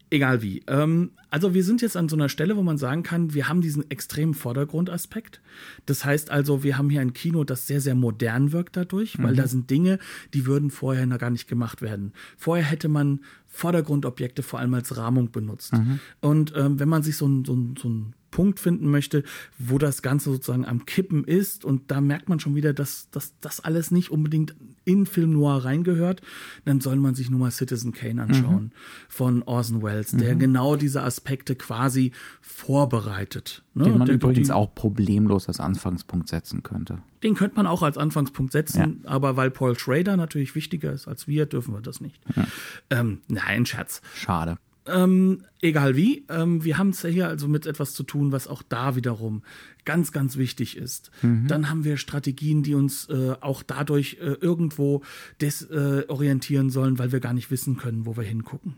Egal wie. Ähm, also wir sind jetzt an so einer Stelle, wo man sagen kann, wir haben diesen extremen Vordergrundaspekt. Das heißt also, wir haben hier ein Kino, das sehr, sehr modern wirkt dadurch, weil mhm. da sind Dinge, die würden vorher noch gar nicht gemacht werden. Vorher hätte man Vordergrundobjekte vor allem als Rahmung benutzt. Mhm. Und ähm, wenn man sich so ein, so ein, so ein Punkt finden möchte, wo das Ganze sozusagen am Kippen ist. Und da merkt man schon wieder, dass, dass das alles nicht unbedingt in Film Noir reingehört. Dann soll man sich nur mal Citizen Kane anschauen mhm. von Orson Welles, der mhm. genau diese Aspekte quasi vorbereitet. Ne? Den man der, übrigens die, auch problemlos als Anfangspunkt setzen könnte. Den könnte man auch als Anfangspunkt setzen, ja. aber weil Paul Schrader natürlich wichtiger ist als wir, dürfen wir das nicht. Ja. Ähm, nein, Scherz. Schade. Ähm, egal wie, ähm, wir haben es ja hier also mit etwas zu tun, was auch da wiederum ganz, ganz wichtig ist. Mhm. Dann haben wir Strategien, die uns äh, auch dadurch äh, irgendwo desorientieren äh, sollen, weil wir gar nicht wissen können, wo wir hingucken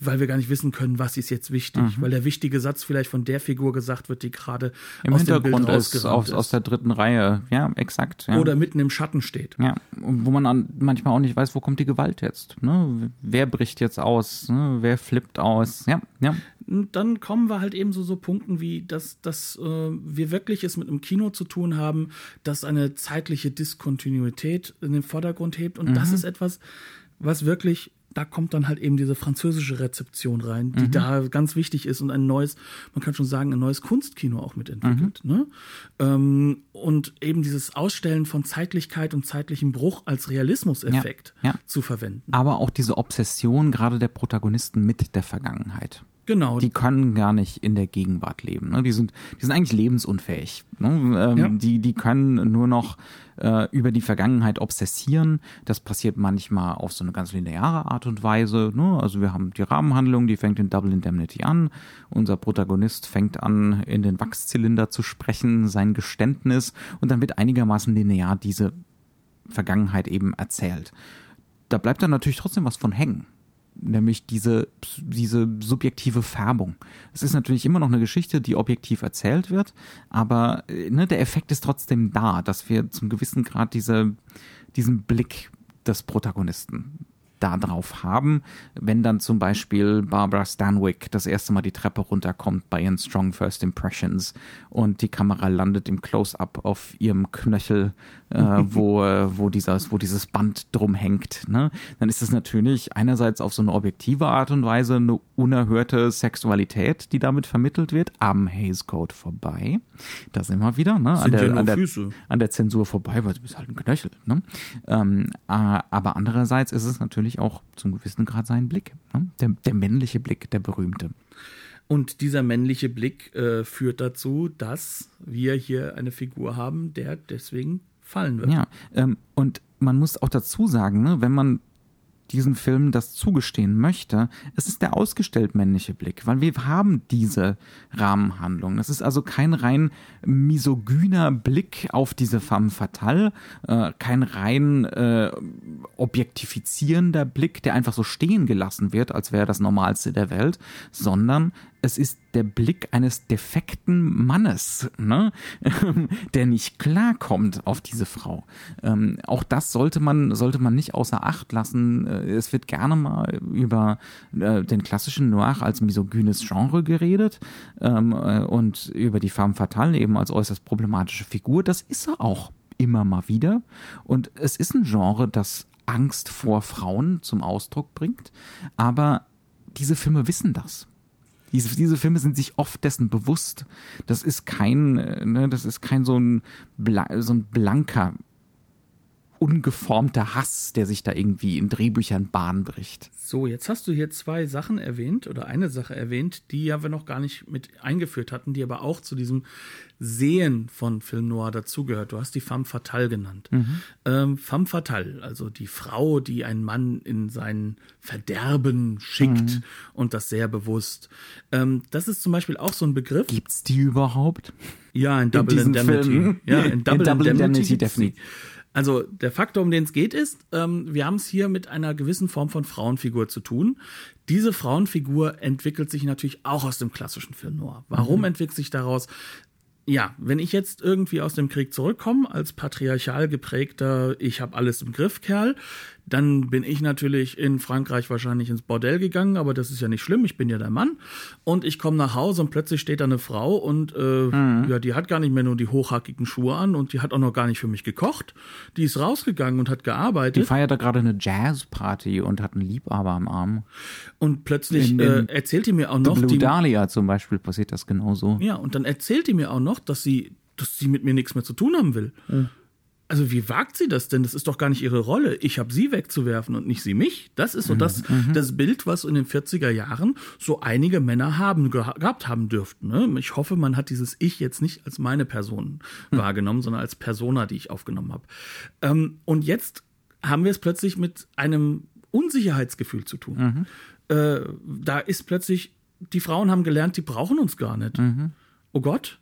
weil wir gar nicht wissen können, was ist jetzt wichtig, mhm. weil der wichtige Satz vielleicht von der Figur gesagt wird, die gerade im aus Hintergrund ist, aus, ist. aus der dritten Reihe, ja, exakt. Ja. Oder mitten im Schatten steht. Ja, wo man an, manchmal auch nicht weiß, wo kommt die Gewalt jetzt. Ne? Wer bricht jetzt aus? Ne? Wer flippt aus? Ja, ja. Dann kommen wir halt eben so, so Punkten wie, dass, dass äh, wir wirklich es mit einem Kino zu tun haben, das eine zeitliche Diskontinuität in den Vordergrund hebt. Und mhm. das ist etwas, was wirklich da kommt dann halt eben diese französische Rezeption rein, die mhm. da ganz wichtig ist und ein neues, man kann schon sagen, ein neues Kunstkino auch mitentwickelt. Mhm. Ne? Ähm, und eben dieses Ausstellen von Zeitlichkeit und zeitlichem Bruch als Realismuseffekt ja, ja. zu verwenden. Aber auch diese Obsession gerade der Protagonisten mit der Vergangenheit. Genau. Die können gar nicht in der Gegenwart leben. Ne? Die, sind, die sind eigentlich lebensunfähig. Ne? Ähm, ja. die, die können nur noch äh, über die Vergangenheit obsessieren. Das passiert manchmal auf so eine ganz lineare Art und Weise. Ne? Also wir haben die Rahmenhandlung, die fängt in Double Indemnity an. Unser Protagonist fängt an, in den Wachszylinder zu sprechen, sein Geständnis. Und dann wird einigermaßen linear diese Vergangenheit eben erzählt. Da bleibt dann natürlich trotzdem was von hängen nämlich diese, diese subjektive Färbung. Es ist natürlich immer noch eine Geschichte, die objektiv erzählt wird, aber äh, ne, der Effekt ist trotzdem da, dass wir zum gewissen Grad diese, diesen Blick des Protagonisten da drauf haben, wenn dann zum Beispiel Barbara Stanwyck das erste Mal die Treppe runterkommt bei ihren Strong First Impressions und die Kamera landet im Close-up auf ihrem Knöchel, äh, wo, wo, dieses, wo dieses Band drum hängt, ne? dann ist es natürlich einerseits auf so eine objektive Art und Weise eine unerhörte Sexualität, die damit vermittelt wird, am Hays Code vorbei. Da sind wir wieder, ne? An der, an, der, an der, Zensur vorbei, weil du bist halt ein Knöchel. Ne? Ähm, äh, aber andererseits ist es natürlich natürlich auch zum gewissen Grad seinen Blick. Ne? Der, der männliche Blick, der berühmte. Und dieser männliche Blick äh, führt dazu, dass wir hier eine Figur haben, der deswegen fallen wird. Ja, ähm, und man muss auch dazu sagen, ne, wenn man diesen Film das zugestehen möchte, es ist der ausgestellt männliche Blick, weil wir haben diese Rahmenhandlung. Es ist also kein rein misogyner Blick auf diese femme fatale, äh, kein rein äh, objektifizierender Blick, der einfach so stehen gelassen wird, als wäre das Normalste der Welt, sondern es ist der Blick eines defekten Mannes, ne? der nicht klarkommt auf diese Frau. Ähm, auch das sollte man, sollte man nicht außer Acht lassen. Äh, es wird gerne mal über äh, den klassischen Noir als misogynes Genre geredet ähm, äh, und über die Femme Fatale eben als äußerst problematische Figur. Das ist er auch immer mal wieder. Und es ist ein Genre, das Angst vor Frauen zum Ausdruck bringt. Aber diese Filme wissen das. Diese, diese Filme sind sich oft dessen bewusst. Das ist kein, äh, ne, das ist kein so ein, so ein blanker ungeformter Hass, der sich da irgendwie in Drehbüchern Bahn bricht. So, jetzt hast du hier zwei Sachen erwähnt oder eine Sache erwähnt, die ja wir noch gar nicht mit eingeführt hatten, die aber auch zu diesem Sehen von Film Noir dazugehört. Du hast die Femme Fatale genannt. Mhm. Ähm, Femme Fatale, also die Frau, die einen Mann in sein Verderben schickt mhm. und das sehr bewusst. Ähm, das ist zum Beispiel auch so ein Begriff. Gibt's die überhaupt? Ja, in Double in Indemnity. Film? Ja, in Double, in Double Indemnity, Indemnity definitiv. Also der Faktor, um den es geht, ist, ähm, wir haben es hier mit einer gewissen Form von Frauenfigur zu tun. Diese Frauenfigur entwickelt sich natürlich auch aus dem klassischen Film Noir. Warum mhm. entwickelt sich daraus? Ja, wenn ich jetzt irgendwie aus dem Krieg zurückkomme, als patriarchal geprägter, ich habe alles im Griff, Kerl, dann bin ich natürlich in Frankreich wahrscheinlich ins Bordell gegangen, aber das ist ja nicht schlimm, ich bin ja der Mann. Und ich komme nach Hause und plötzlich steht da eine Frau und äh, mhm. ja, die hat gar nicht mehr nur die hochhackigen Schuhe an und die hat auch noch gar nicht für mich gekocht. Die ist rausgegangen und hat gearbeitet. Die feiert da gerade eine Jazzparty und hat einen Liebhaber am Arm. Und plötzlich in, in äh, erzählt die mir auch noch. Blue die, Dahlia zum Beispiel passiert das genauso. Ja, und dann erzählt die mir auch noch, dass sie dass sie mit mir nichts mehr zu tun haben will. Mhm. Also wie wagt sie das denn? Das ist doch gar nicht ihre Rolle. Ich habe sie wegzuwerfen und nicht sie mich. Das ist so mhm. das, mhm. das Bild, was in den 40er Jahren so einige Männer haben gehabt haben dürften. Ne? Ich hoffe, man hat dieses Ich jetzt nicht als meine Person mhm. wahrgenommen, sondern als Persona, die ich aufgenommen habe. Ähm, und jetzt haben wir es plötzlich mit einem Unsicherheitsgefühl zu tun. Mhm. Äh, da ist plötzlich, die Frauen haben gelernt, die brauchen uns gar nicht. Mhm. Oh Gott,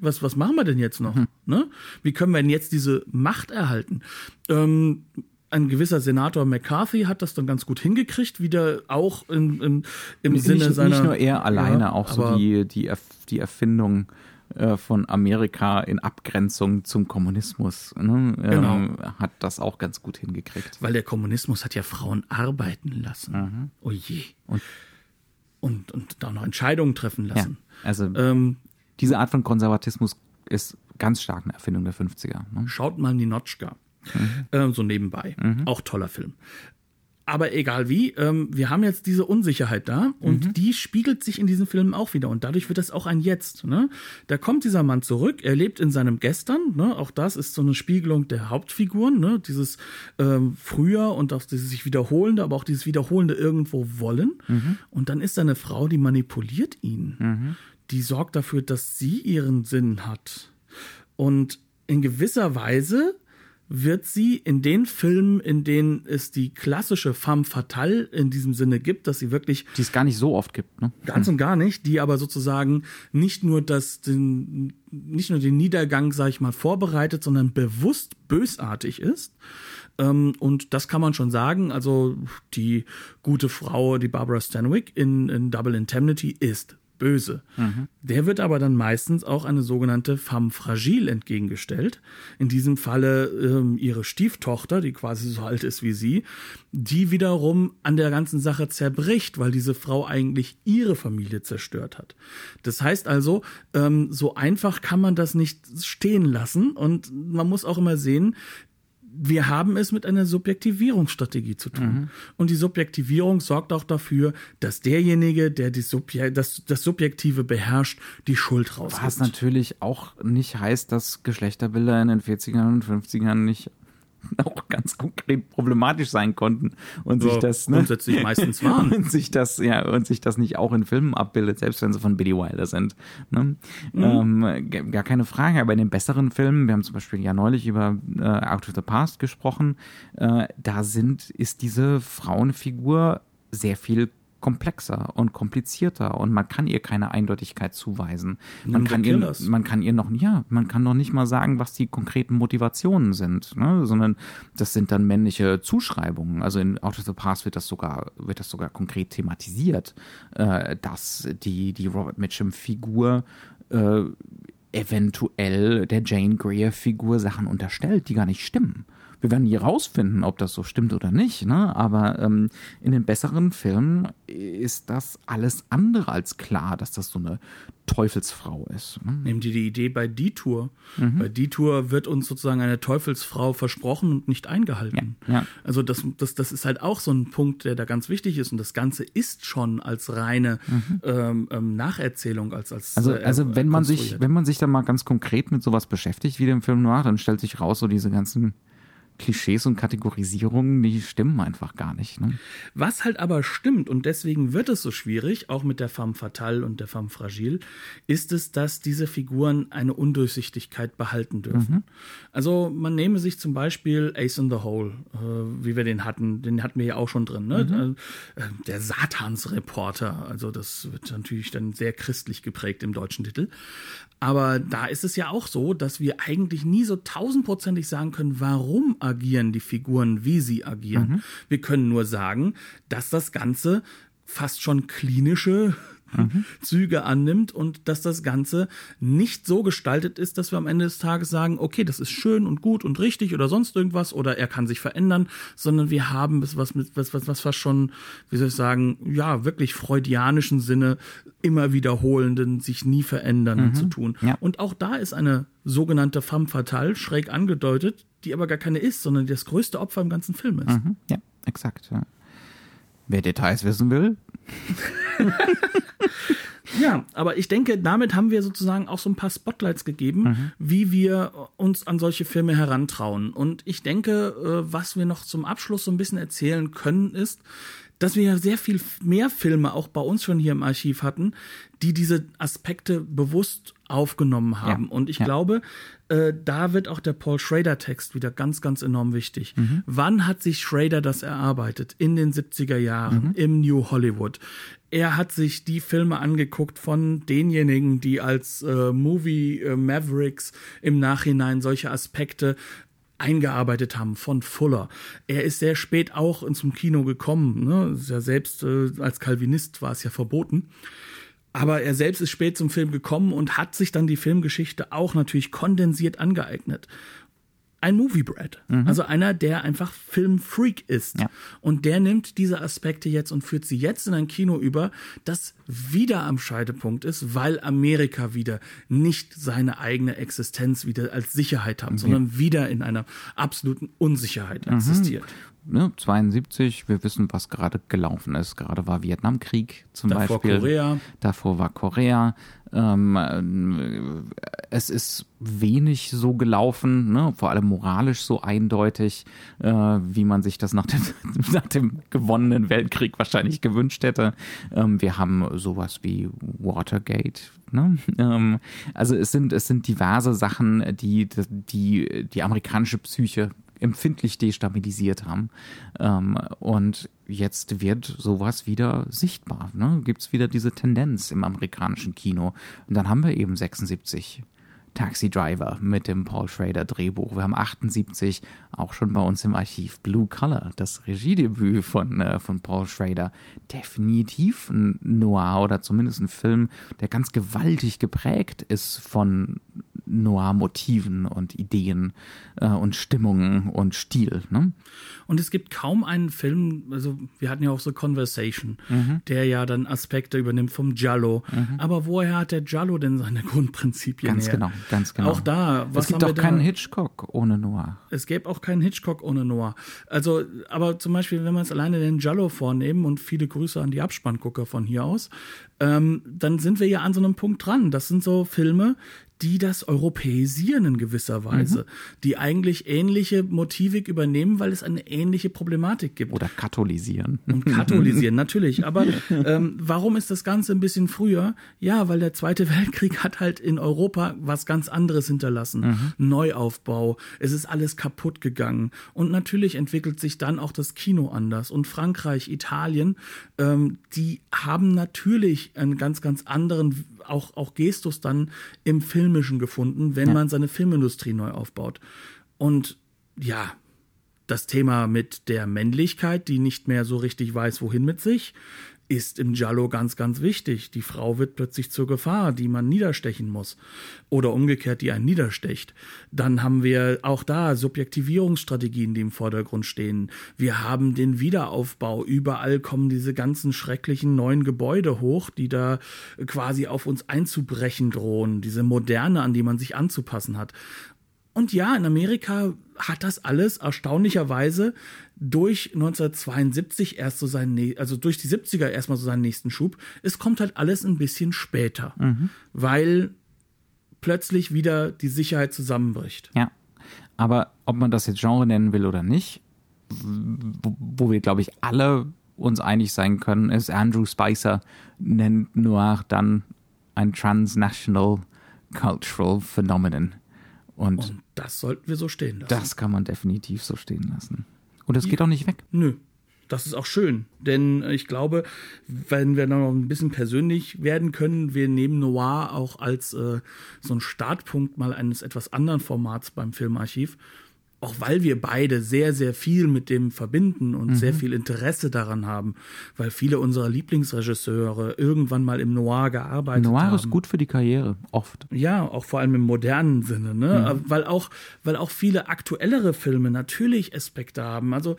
was, was machen wir denn jetzt noch? Mhm. Ne? Wie können wir denn jetzt diese Macht erhalten? Ähm, ein gewisser Senator McCarthy hat das dann ganz gut hingekriegt, wieder auch in, in, im nicht, Sinne seiner. Nicht nur er alleine, ja, auch so die, die, die Erfindung äh, von Amerika in Abgrenzung zum Kommunismus ne, genau. ähm, hat das auch ganz gut hingekriegt. Weil der Kommunismus hat ja Frauen arbeiten lassen. Mhm. Oh je. Und, und, und da noch Entscheidungen treffen lassen. Ja, also ähm, diese Art von Konservatismus ist ganz stark eine Erfindung der 50er. Ne? Schaut mal Ninochka. Mhm. Äh, so nebenbei. Mhm. Auch toller Film. Aber egal wie, ähm, wir haben jetzt diese Unsicherheit da und mhm. die spiegelt sich in diesen Filmen auch wieder und dadurch wird das auch ein Jetzt. Ne? Da kommt dieser Mann zurück, er lebt in seinem Gestern, ne? auch das ist so eine Spiegelung der Hauptfiguren, ne? dieses ähm, Früher und auch dieses sich Wiederholende, aber auch dieses Wiederholende irgendwo wollen. Mhm. Und dann ist da eine Frau, die manipuliert ihn. Mhm die sorgt dafür, dass sie ihren Sinn hat. Und in gewisser Weise wird sie in den Filmen, in denen es die klassische femme fatale in diesem Sinne gibt, dass sie wirklich. Die es gar nicht so oft gibt, ne? Ganz und gar nicht, die aber sozusagen nicht nur das, den, nicht nur den Niedergang, sag ich mal, vorbereitet, sondern bewusst bösartig ist. Ähm, und das kann man schon sagen. Also die gute Frau, die Barbara Stanwyck in, in Double Indemnity ist böse. Mhm. Der wird aber dann meistens auch eine sogenannte femme fragile entgegengestellt. In diesem Falle ähm, ihre Stieftochter, die quasi so alt ist wie sie, die wiederum an der ganzen Sache zerbricht, weil diese Frau eigentlich ihre Familie zerstört hat. Das heißt also, ähm, so einfach kann man das nicht stehen lassen und man muss auch immer sehen, wir haben es mit einer Subjektivierungsstrategie zu tun. Mhm. Und die Subjektivierung sorgt auch dafür, dass derjenige, der die Subje das, das Subjektive beherrscht, die Schuld rausgibt. Was natürlich auch nicht heißt, dass Geschlechterbilder in den 40ern und 50ern nicht auch ganz konkret problematisch sein konnten und ja, sich das ne, grundsätzlich meistens waren und sich das ja und sich das nicht auch in Filmen abbildet, selbst wenn sie von Billy Wilder sind. Ne? Mhm. Ähm, gar keine Frage. Aber in den besseren Filmen, wir haben zum Beispiel ja neulich über äh, Out of the Past gesprochen, äh, da sind ist diese Frauenfigur sehr viel komplexer und komplizierter und man kann ihr keine Eindeutigkeit zuweisen. Man kann ihr, man kann ihr noch, ja, man kann noch nicht mal sagen, was die konkreten Motivationen sind, ne? sondern das sind dann männliche Zuschreibungen. Also in Out of the Past wird das sogar, wird das sogar konkret thematisiert, äh, dass die, die Robert Mitchum-Figur äh, eventuell der Jane Greer-Figur Sachen unterstellt, die gar nicht stimmen. Wir werden nie rausfinden, ob das so stimmt oder nicht, ne? aber ähm, in den besseren Filmen ist das alles andere als klar, dass das so eine Teufelsfrau ist. Ne? Nehmen Sie die Idee bei Detour. Mhm. Bei Detour wird uns sozusagen eine Teufelsfrau versprochen und nicht eingehalten. Ja, ja. Also das, das, das ist halt auch so ein Punkt, der da ganz wichtig ist und das Ganze ist schon als reine mhm. ähm, ähm Nacherzählung, als als Also, äh, also wenn man sich, wenn man sich da mal ganz konkret mit sowas beschäftigt, wie dem Film Noir, dann stellt sich raus, so diese ganzen Klischees und Kategorisierungen, die stimmen einfach gar nicht. Ne? Was halt aber stimmt, und deswegen wird es so schwierig, auch mit der femme fatale und der femme fragile, ist es, dass diese Figuren eine Undurchsichtigkeit behalten dürfen. Mhm. Also man nehme sich zum Beispiel Ace in the Hole, äh, wie wir den hatten, den hatten wir ja auch schon drin, ne? Mhm. Äh, der Satansreporter, also das wird natürlich dann sehr christlich geprägt im deutschen Titel. Aber da ist es ja auch so, dass wir eigentlich nie so tausendprozentig sagen können, warum agieren die Figuren, wie sie agieren. Mhm. Wir können nur sagen, dass das Ganze fast schon klinische mhm. Züge annimmt und dass das Ganze nicht so gestaltet ist, dass wir am Ende des Tages sagen, okay, das ist schön und gut und richtig oder sonst irgendwas oder er kann sich verändern, sondern wir haben es was mit was was was fast schon, wie soll ich sagen, ja, wirklich freudianischen Sinne immer wiederholenden, sich nie verändernden mhm. zu tun. Ja. Und auch da ist eine sogenannte femme fatale schräg angedeutet, die aber gar keine ist, sondern die das größte Opfer im ganzen Film ist. Mhm. Ja, exakt. Ja. Wer Details wissen will. ja, aber ich denke, damit haben wir sozusagen auch so ein paar Spotlights gegeben, mhm. wie wir uns an solche Filme herantrauen. Und ich denke, äh, was wir noch zum Abschluss so ein bisschen erzählen können, ist, dass wir ja sehr viel mehr Filme auch bei uns schon hier im Archiv hatten, die diese Aspekte bewusst aufgenommen haben. Ja, und ich ja. glaube, äh, da wird auch der Paul Schrader-Text wieder ganz, ganz enorm wichtig. Mhm. Wann hat sich Schrader das erarbeitet? In den 70er Jahren, mhm. im New Hollywood. Er hat sich die Filme angeguckt von denjenigen, die als äh, Movie äh, Mavericks im Nachhinein solche Aspekte eingearbeitet haben von Fuller. Er ist sehr spät auch zum Kino gekommen. Ne? Ja selbst äh, als Calvinist war es ja verboten. Aber er selbst ist spät zum Film gekommen und hat sich dann die Filmgeschichte auch natürlich kondensiert angeeignet ein Movie Bread. Mhm. Also einer, der einfach Filmfreak ist. Ja. Und der nimmt diese Aspekte jetzt und führt sie jetzt in ein Kino über, das wieder am Scheidepunkt ist, weil Amerika wieder nicht seine eigene Existenz wieder als Sicherheit hat, mhm. sondern wieder in einer absoluten Unsicherheit mhm. existiert ne, 72, wir wissen, was gerade gelaufen ist. Gerade war Vietnamkrieg zum Davor Beispiel. Korea. Davor war Korea. Ähm, es ist wenig so gelaufen, ne? vor allem moralisch so eindeutig, äh, wie man sich das nach dem, nach dem gewonnenen Weltkrieg wahrscheinlich gewünscht hätte. Ähm, wir haben sowas wie Watergate. Ne? Ähm, also es sind, es sind diverse Sachen, die, die die amerikanische Psyche empfindlich destabilisiert haben. Ähm, und jetzt wird sowas wieder sichtbar. Ne? Gibt es wieder diese Tendenz im amerikanischen Kino. Und dann haben wir eben 76 Taxi Driver mit dem Paul Schrader Drehbuch. Wir haben 78 auch schon bei uns im Archiv Blue Color, das Regiedebüt von, äh, von Paul Schrader. Definitiv ein Noir oder zumindest ein Film, der ganz gewaltig geprägt ist von Noir-Motiven und Ideen äh, und Stimmungen und Stil. Ne? Und es gibt kaum einen Film, also wir hatten ja auch so Conversation, mhm. der ja dann Aspekte übernimmt vom Giallo. Mhm. Aber woher hat der Giallo denn seine Grundprinzipien Ganz her? genau, ganz genau. Auch da, was Es gibt auch keinen Hitchcock ohne Noir. Es gäbe auch keinen Hitchcock ohne Noir. Also, aber zum Beispiel, wenn wir uns alleine den Giallo vornehmen und viele Grüße an die Abspanngucker von hier aus, ähm, dann sind wir ja an so einem Punkt dran. Das sind so Filme, die das europäisieren in gewisser Weise, mhm. die eigentlich ähnliche Motivik übernehmen, weil es eine ähnliche Problematik gibt. Oder katholisieren. Und katholisieren, natürlich. Aber ähm, warum ist das Ganze ein bisschen früher? Ja, weil der Zweite Weltkrieg hat halt in Europa was ganz anderes hinterlassen. Mhm. Neuaufbau, es ist alles kaputt gegangen. Und natürlich entwickelt sich dann auch das Kino anders. Und Frankreich, Italien, ähm, die haben natürlich einen ganz, ganz anderen auch, auch Gestus dann im Filmischen gefunden, wenn ja. man seine Filmindustrie neu aufbaut. Und ja, das Thema mit der Männlichkeit, die nicht mehr so richtig weiß, wohin mit sich, ist im Giallo ganz, ganz wichtig. Die Frau wird plötzlich zur Gefahr, die man niederstechen muss. Oder umgekehrt, die einen niederstecht. Dann haben wir auch da Subjektivierungsstrategien, die im Vordergrund stehen. Wir haben den Wiederaufbau. Überall kommen diese ganzen schrecklichen neuen Gebäude hoch, die da quasi auf uns einzubrechen drohen. Diese Moderne, an die man sich anzupassen hat. Und ja, in Amerika hat das alles erstaunlicherweise durch 1972 erst so seinen, also durch die 70er erstmal so seinen nächsten Schub. Es kommt halt alles ein bisschen später, mhm. weil plötzlich wieder die Sicherheit zusammenbricht. Ja. Aber ob man das jetzt Genre nennen will oder nicht, wo, wo wir, glaube ich, alle uns einig sein können, ist Andrew Spicer nennt Noir dann ein transnational cultural phenomenon. Und, Und das sollten wir so stehen lassen. Das kann man definitiv so stehen lassen. Und das ja. geht auch nicht weg. Nö. Das ist auch schön, denn ich glaube, wenn wir noch ein bisschen persönlich werden können, wir nehmen Noir auch als äh, so ein Startpunkt mal eines etwas anderen Formats beim Filmarchiv auch weil wir beide sehr, sehr viel mit dem verbinden und mhm. sehr viel Interesse daran haben, weil viele unserer Lieblingsregisseure irgendwann mal im Noir gearbeitet Noir haben. Noir ist gut für die Karriere, oft. Ja, auch vor allem im modernen Sinne, ne? Mhm. Weil auch, weil auch viele aktuellere Filme natürlich Aspekte haben. Also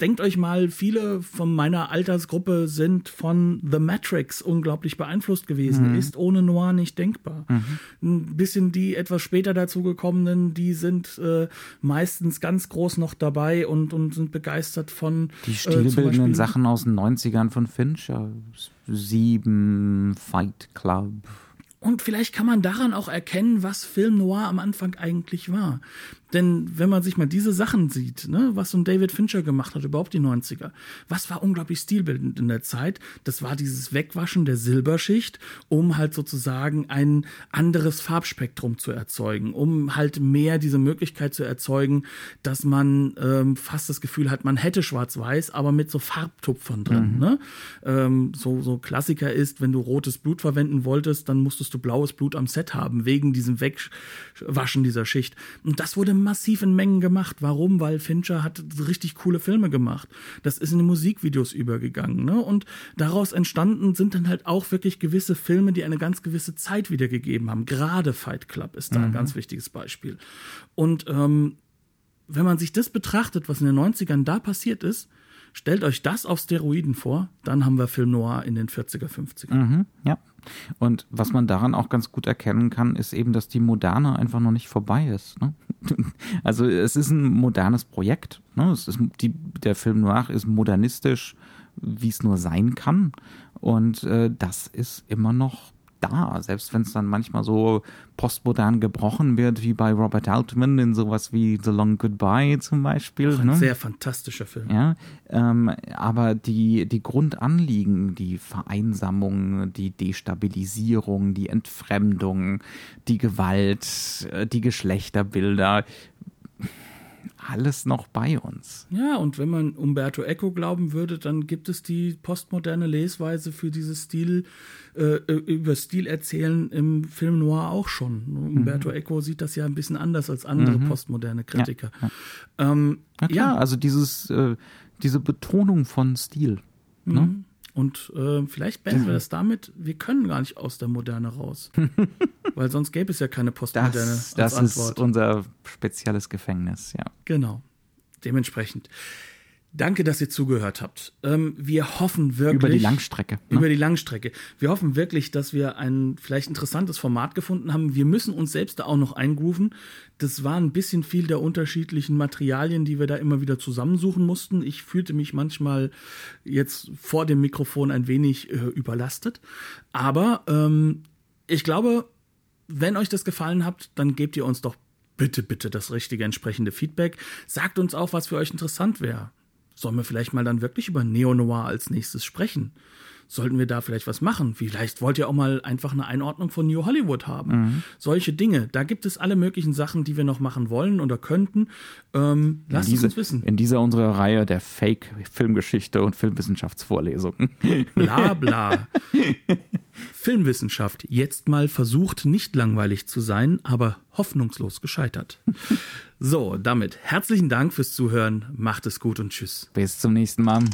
denkt euch mal, viele von meiner Altersgruppe sind von The Matrix unglaublich beeinflusst gewesen. Mhm. Ist ohne Noir nicht denkbar. Mhm. Ein bisschen die etwas später dazugekommenen, die sind äh, meistens ganz groß noch dabei und, und sind begeistert von die äh, stilbildenden äh, Sachen aus den 90ern von Fincher. Sieben, Fight Club. Und vielleicht kann man daran auch erkennen, was Film Noir am Anfang eigentlich war. Denn wenn man sich mal diese Sachen sieht, ne, was so ein David Fincher gemacht hat, überhaupt die 90er, was war unglaublich stilbildend in der Zeit? Das war dieses Wegwaschen der Silberschicht, um halt sozusagen ein anderes Farbspektrum zu erzeugen, um halt mehr diese Möglichkeit zu erzeugen, dass man ähm, fast das Gefühl hat, man hätte schwarz-weiß, aber mit so Farbtupfern drin. Mhm. Ne? Ähm, so, so Klassiker ist, wenn du rotes Blut verwenden wolltest, dann musstest du blaues Blut am Set haben, wegen diesem Wegwaschen dieser Schicht. Und das wurde massiv in Mengen gemacht. Warum? Weil Fincher hat richtig coole Filme gemacht. Das ist in die Musikvideos übergegangen. Ne? Und daraus entstanden sind dann halt auch wirklich gewisse Filme, die eine ganz gewisse Zeit wiedergegeben haben. Gerade Fight Club ist da mhm. ein ganz wichtiges Beispiel. Und ähm, wenn man sich das betrachtet, was in den 90ern da passiert ist, stellt euch das auf Steroiden vor, dann haben wir Film Noir in den 40er, 50er. Mhm, ja. Und was man daran auch ganz gut erkennen kann, ist eben, dass die Moderne einfach noch nicht vorbei ist. Ne? Also es ist ein modernes Projekt. Ne? Es ist die, der Film Noir ist modernistisch, wie es nur sein kann. Und äh, das ist immer noch da, selbst wenn es dann manchmal so postmodern gebrochen wird, wie bei Robert Altman in sowas wie The Long Goodbye zum Beispiel. Ein ne? sehr fantastischer Film. Ja, ähm, aber die, die Grundanliegen, die Vereinsamung, die Destabilisierung, die Entfremdung, die Gewalt, äh, die Geschlechterbilder, alles noch bei uns. Ja, und wenn man Umberto Eco glauben würde, dann gibt es die postmoderne Lesweise für dieses Stil, äh, über Stil erzählen im Film Noir auch schon. Mhm. Umberto Eco sieht das ja ein bisschen anders als andere mhm. postmoderne Kritiker. Ja, ja. Ähm, ja klar, also dieses, äh, diese Betonung von Stil. Ne? Mhm. Ne? Und äh, vielleicht beenden wir das damit, wir können gar nicht aus der Moderne raus. Weil sonst gäbe es ja keine Postmoderne das, das Antwort. ist unser spezielles Gefängnis, ja. Genau. Dementsprechend. Danke, dass ihr zugehört habt. Ähm, wir hoffen wirklich. Über die Langstrecke. Ne? Über die Langstrecke. Wir hoffen wirklich, dass wir ein vielleicht interessantes Format gefunden haben. Wir müssen uns selbst da auch noch eingrooven. Das war ein bisschen viel der unterschiedlichen Materialien, die wir da immer wieder zusammensuchen mussten. Ich fühlte mich manchmal jetzt vor dem Mikrofon ein wenig äh, überlastet. Aber ähm, ich glaube, wenn euch das gefallen habt, dann gebt ihr uns doch bitte, bitte das richtige entsprechende Feedback. Sagt uns auch, was für euch interessant wäre. Sollen wir vielleicht mal dann wirklich über Neo-Noir als nächstes sprechen? Sollten wir da vielleicht was machen? Vielleicht wollt ihr auch mal einfach eine Einordnung von New Hollywood haben. Mhm. Solche Dinge. Da gibt es alle möglichen Sachen, die wir noch machen wollen oder könnten. Ähm, lasst diese, es uns wissen. In dieser unserer Reihe der Fake-Filmgeschichte und Filmwissenschaftsvorlesungen. Bla bla. Filmwissenschaft. Jetzt mal versucht, nicht langweilig zu sein, aber hoffnungslos gescheitert. So, damit herzlichen Dank fürs Zuhören. Macht es gut und tschüss. Bis zum nächsten Mal.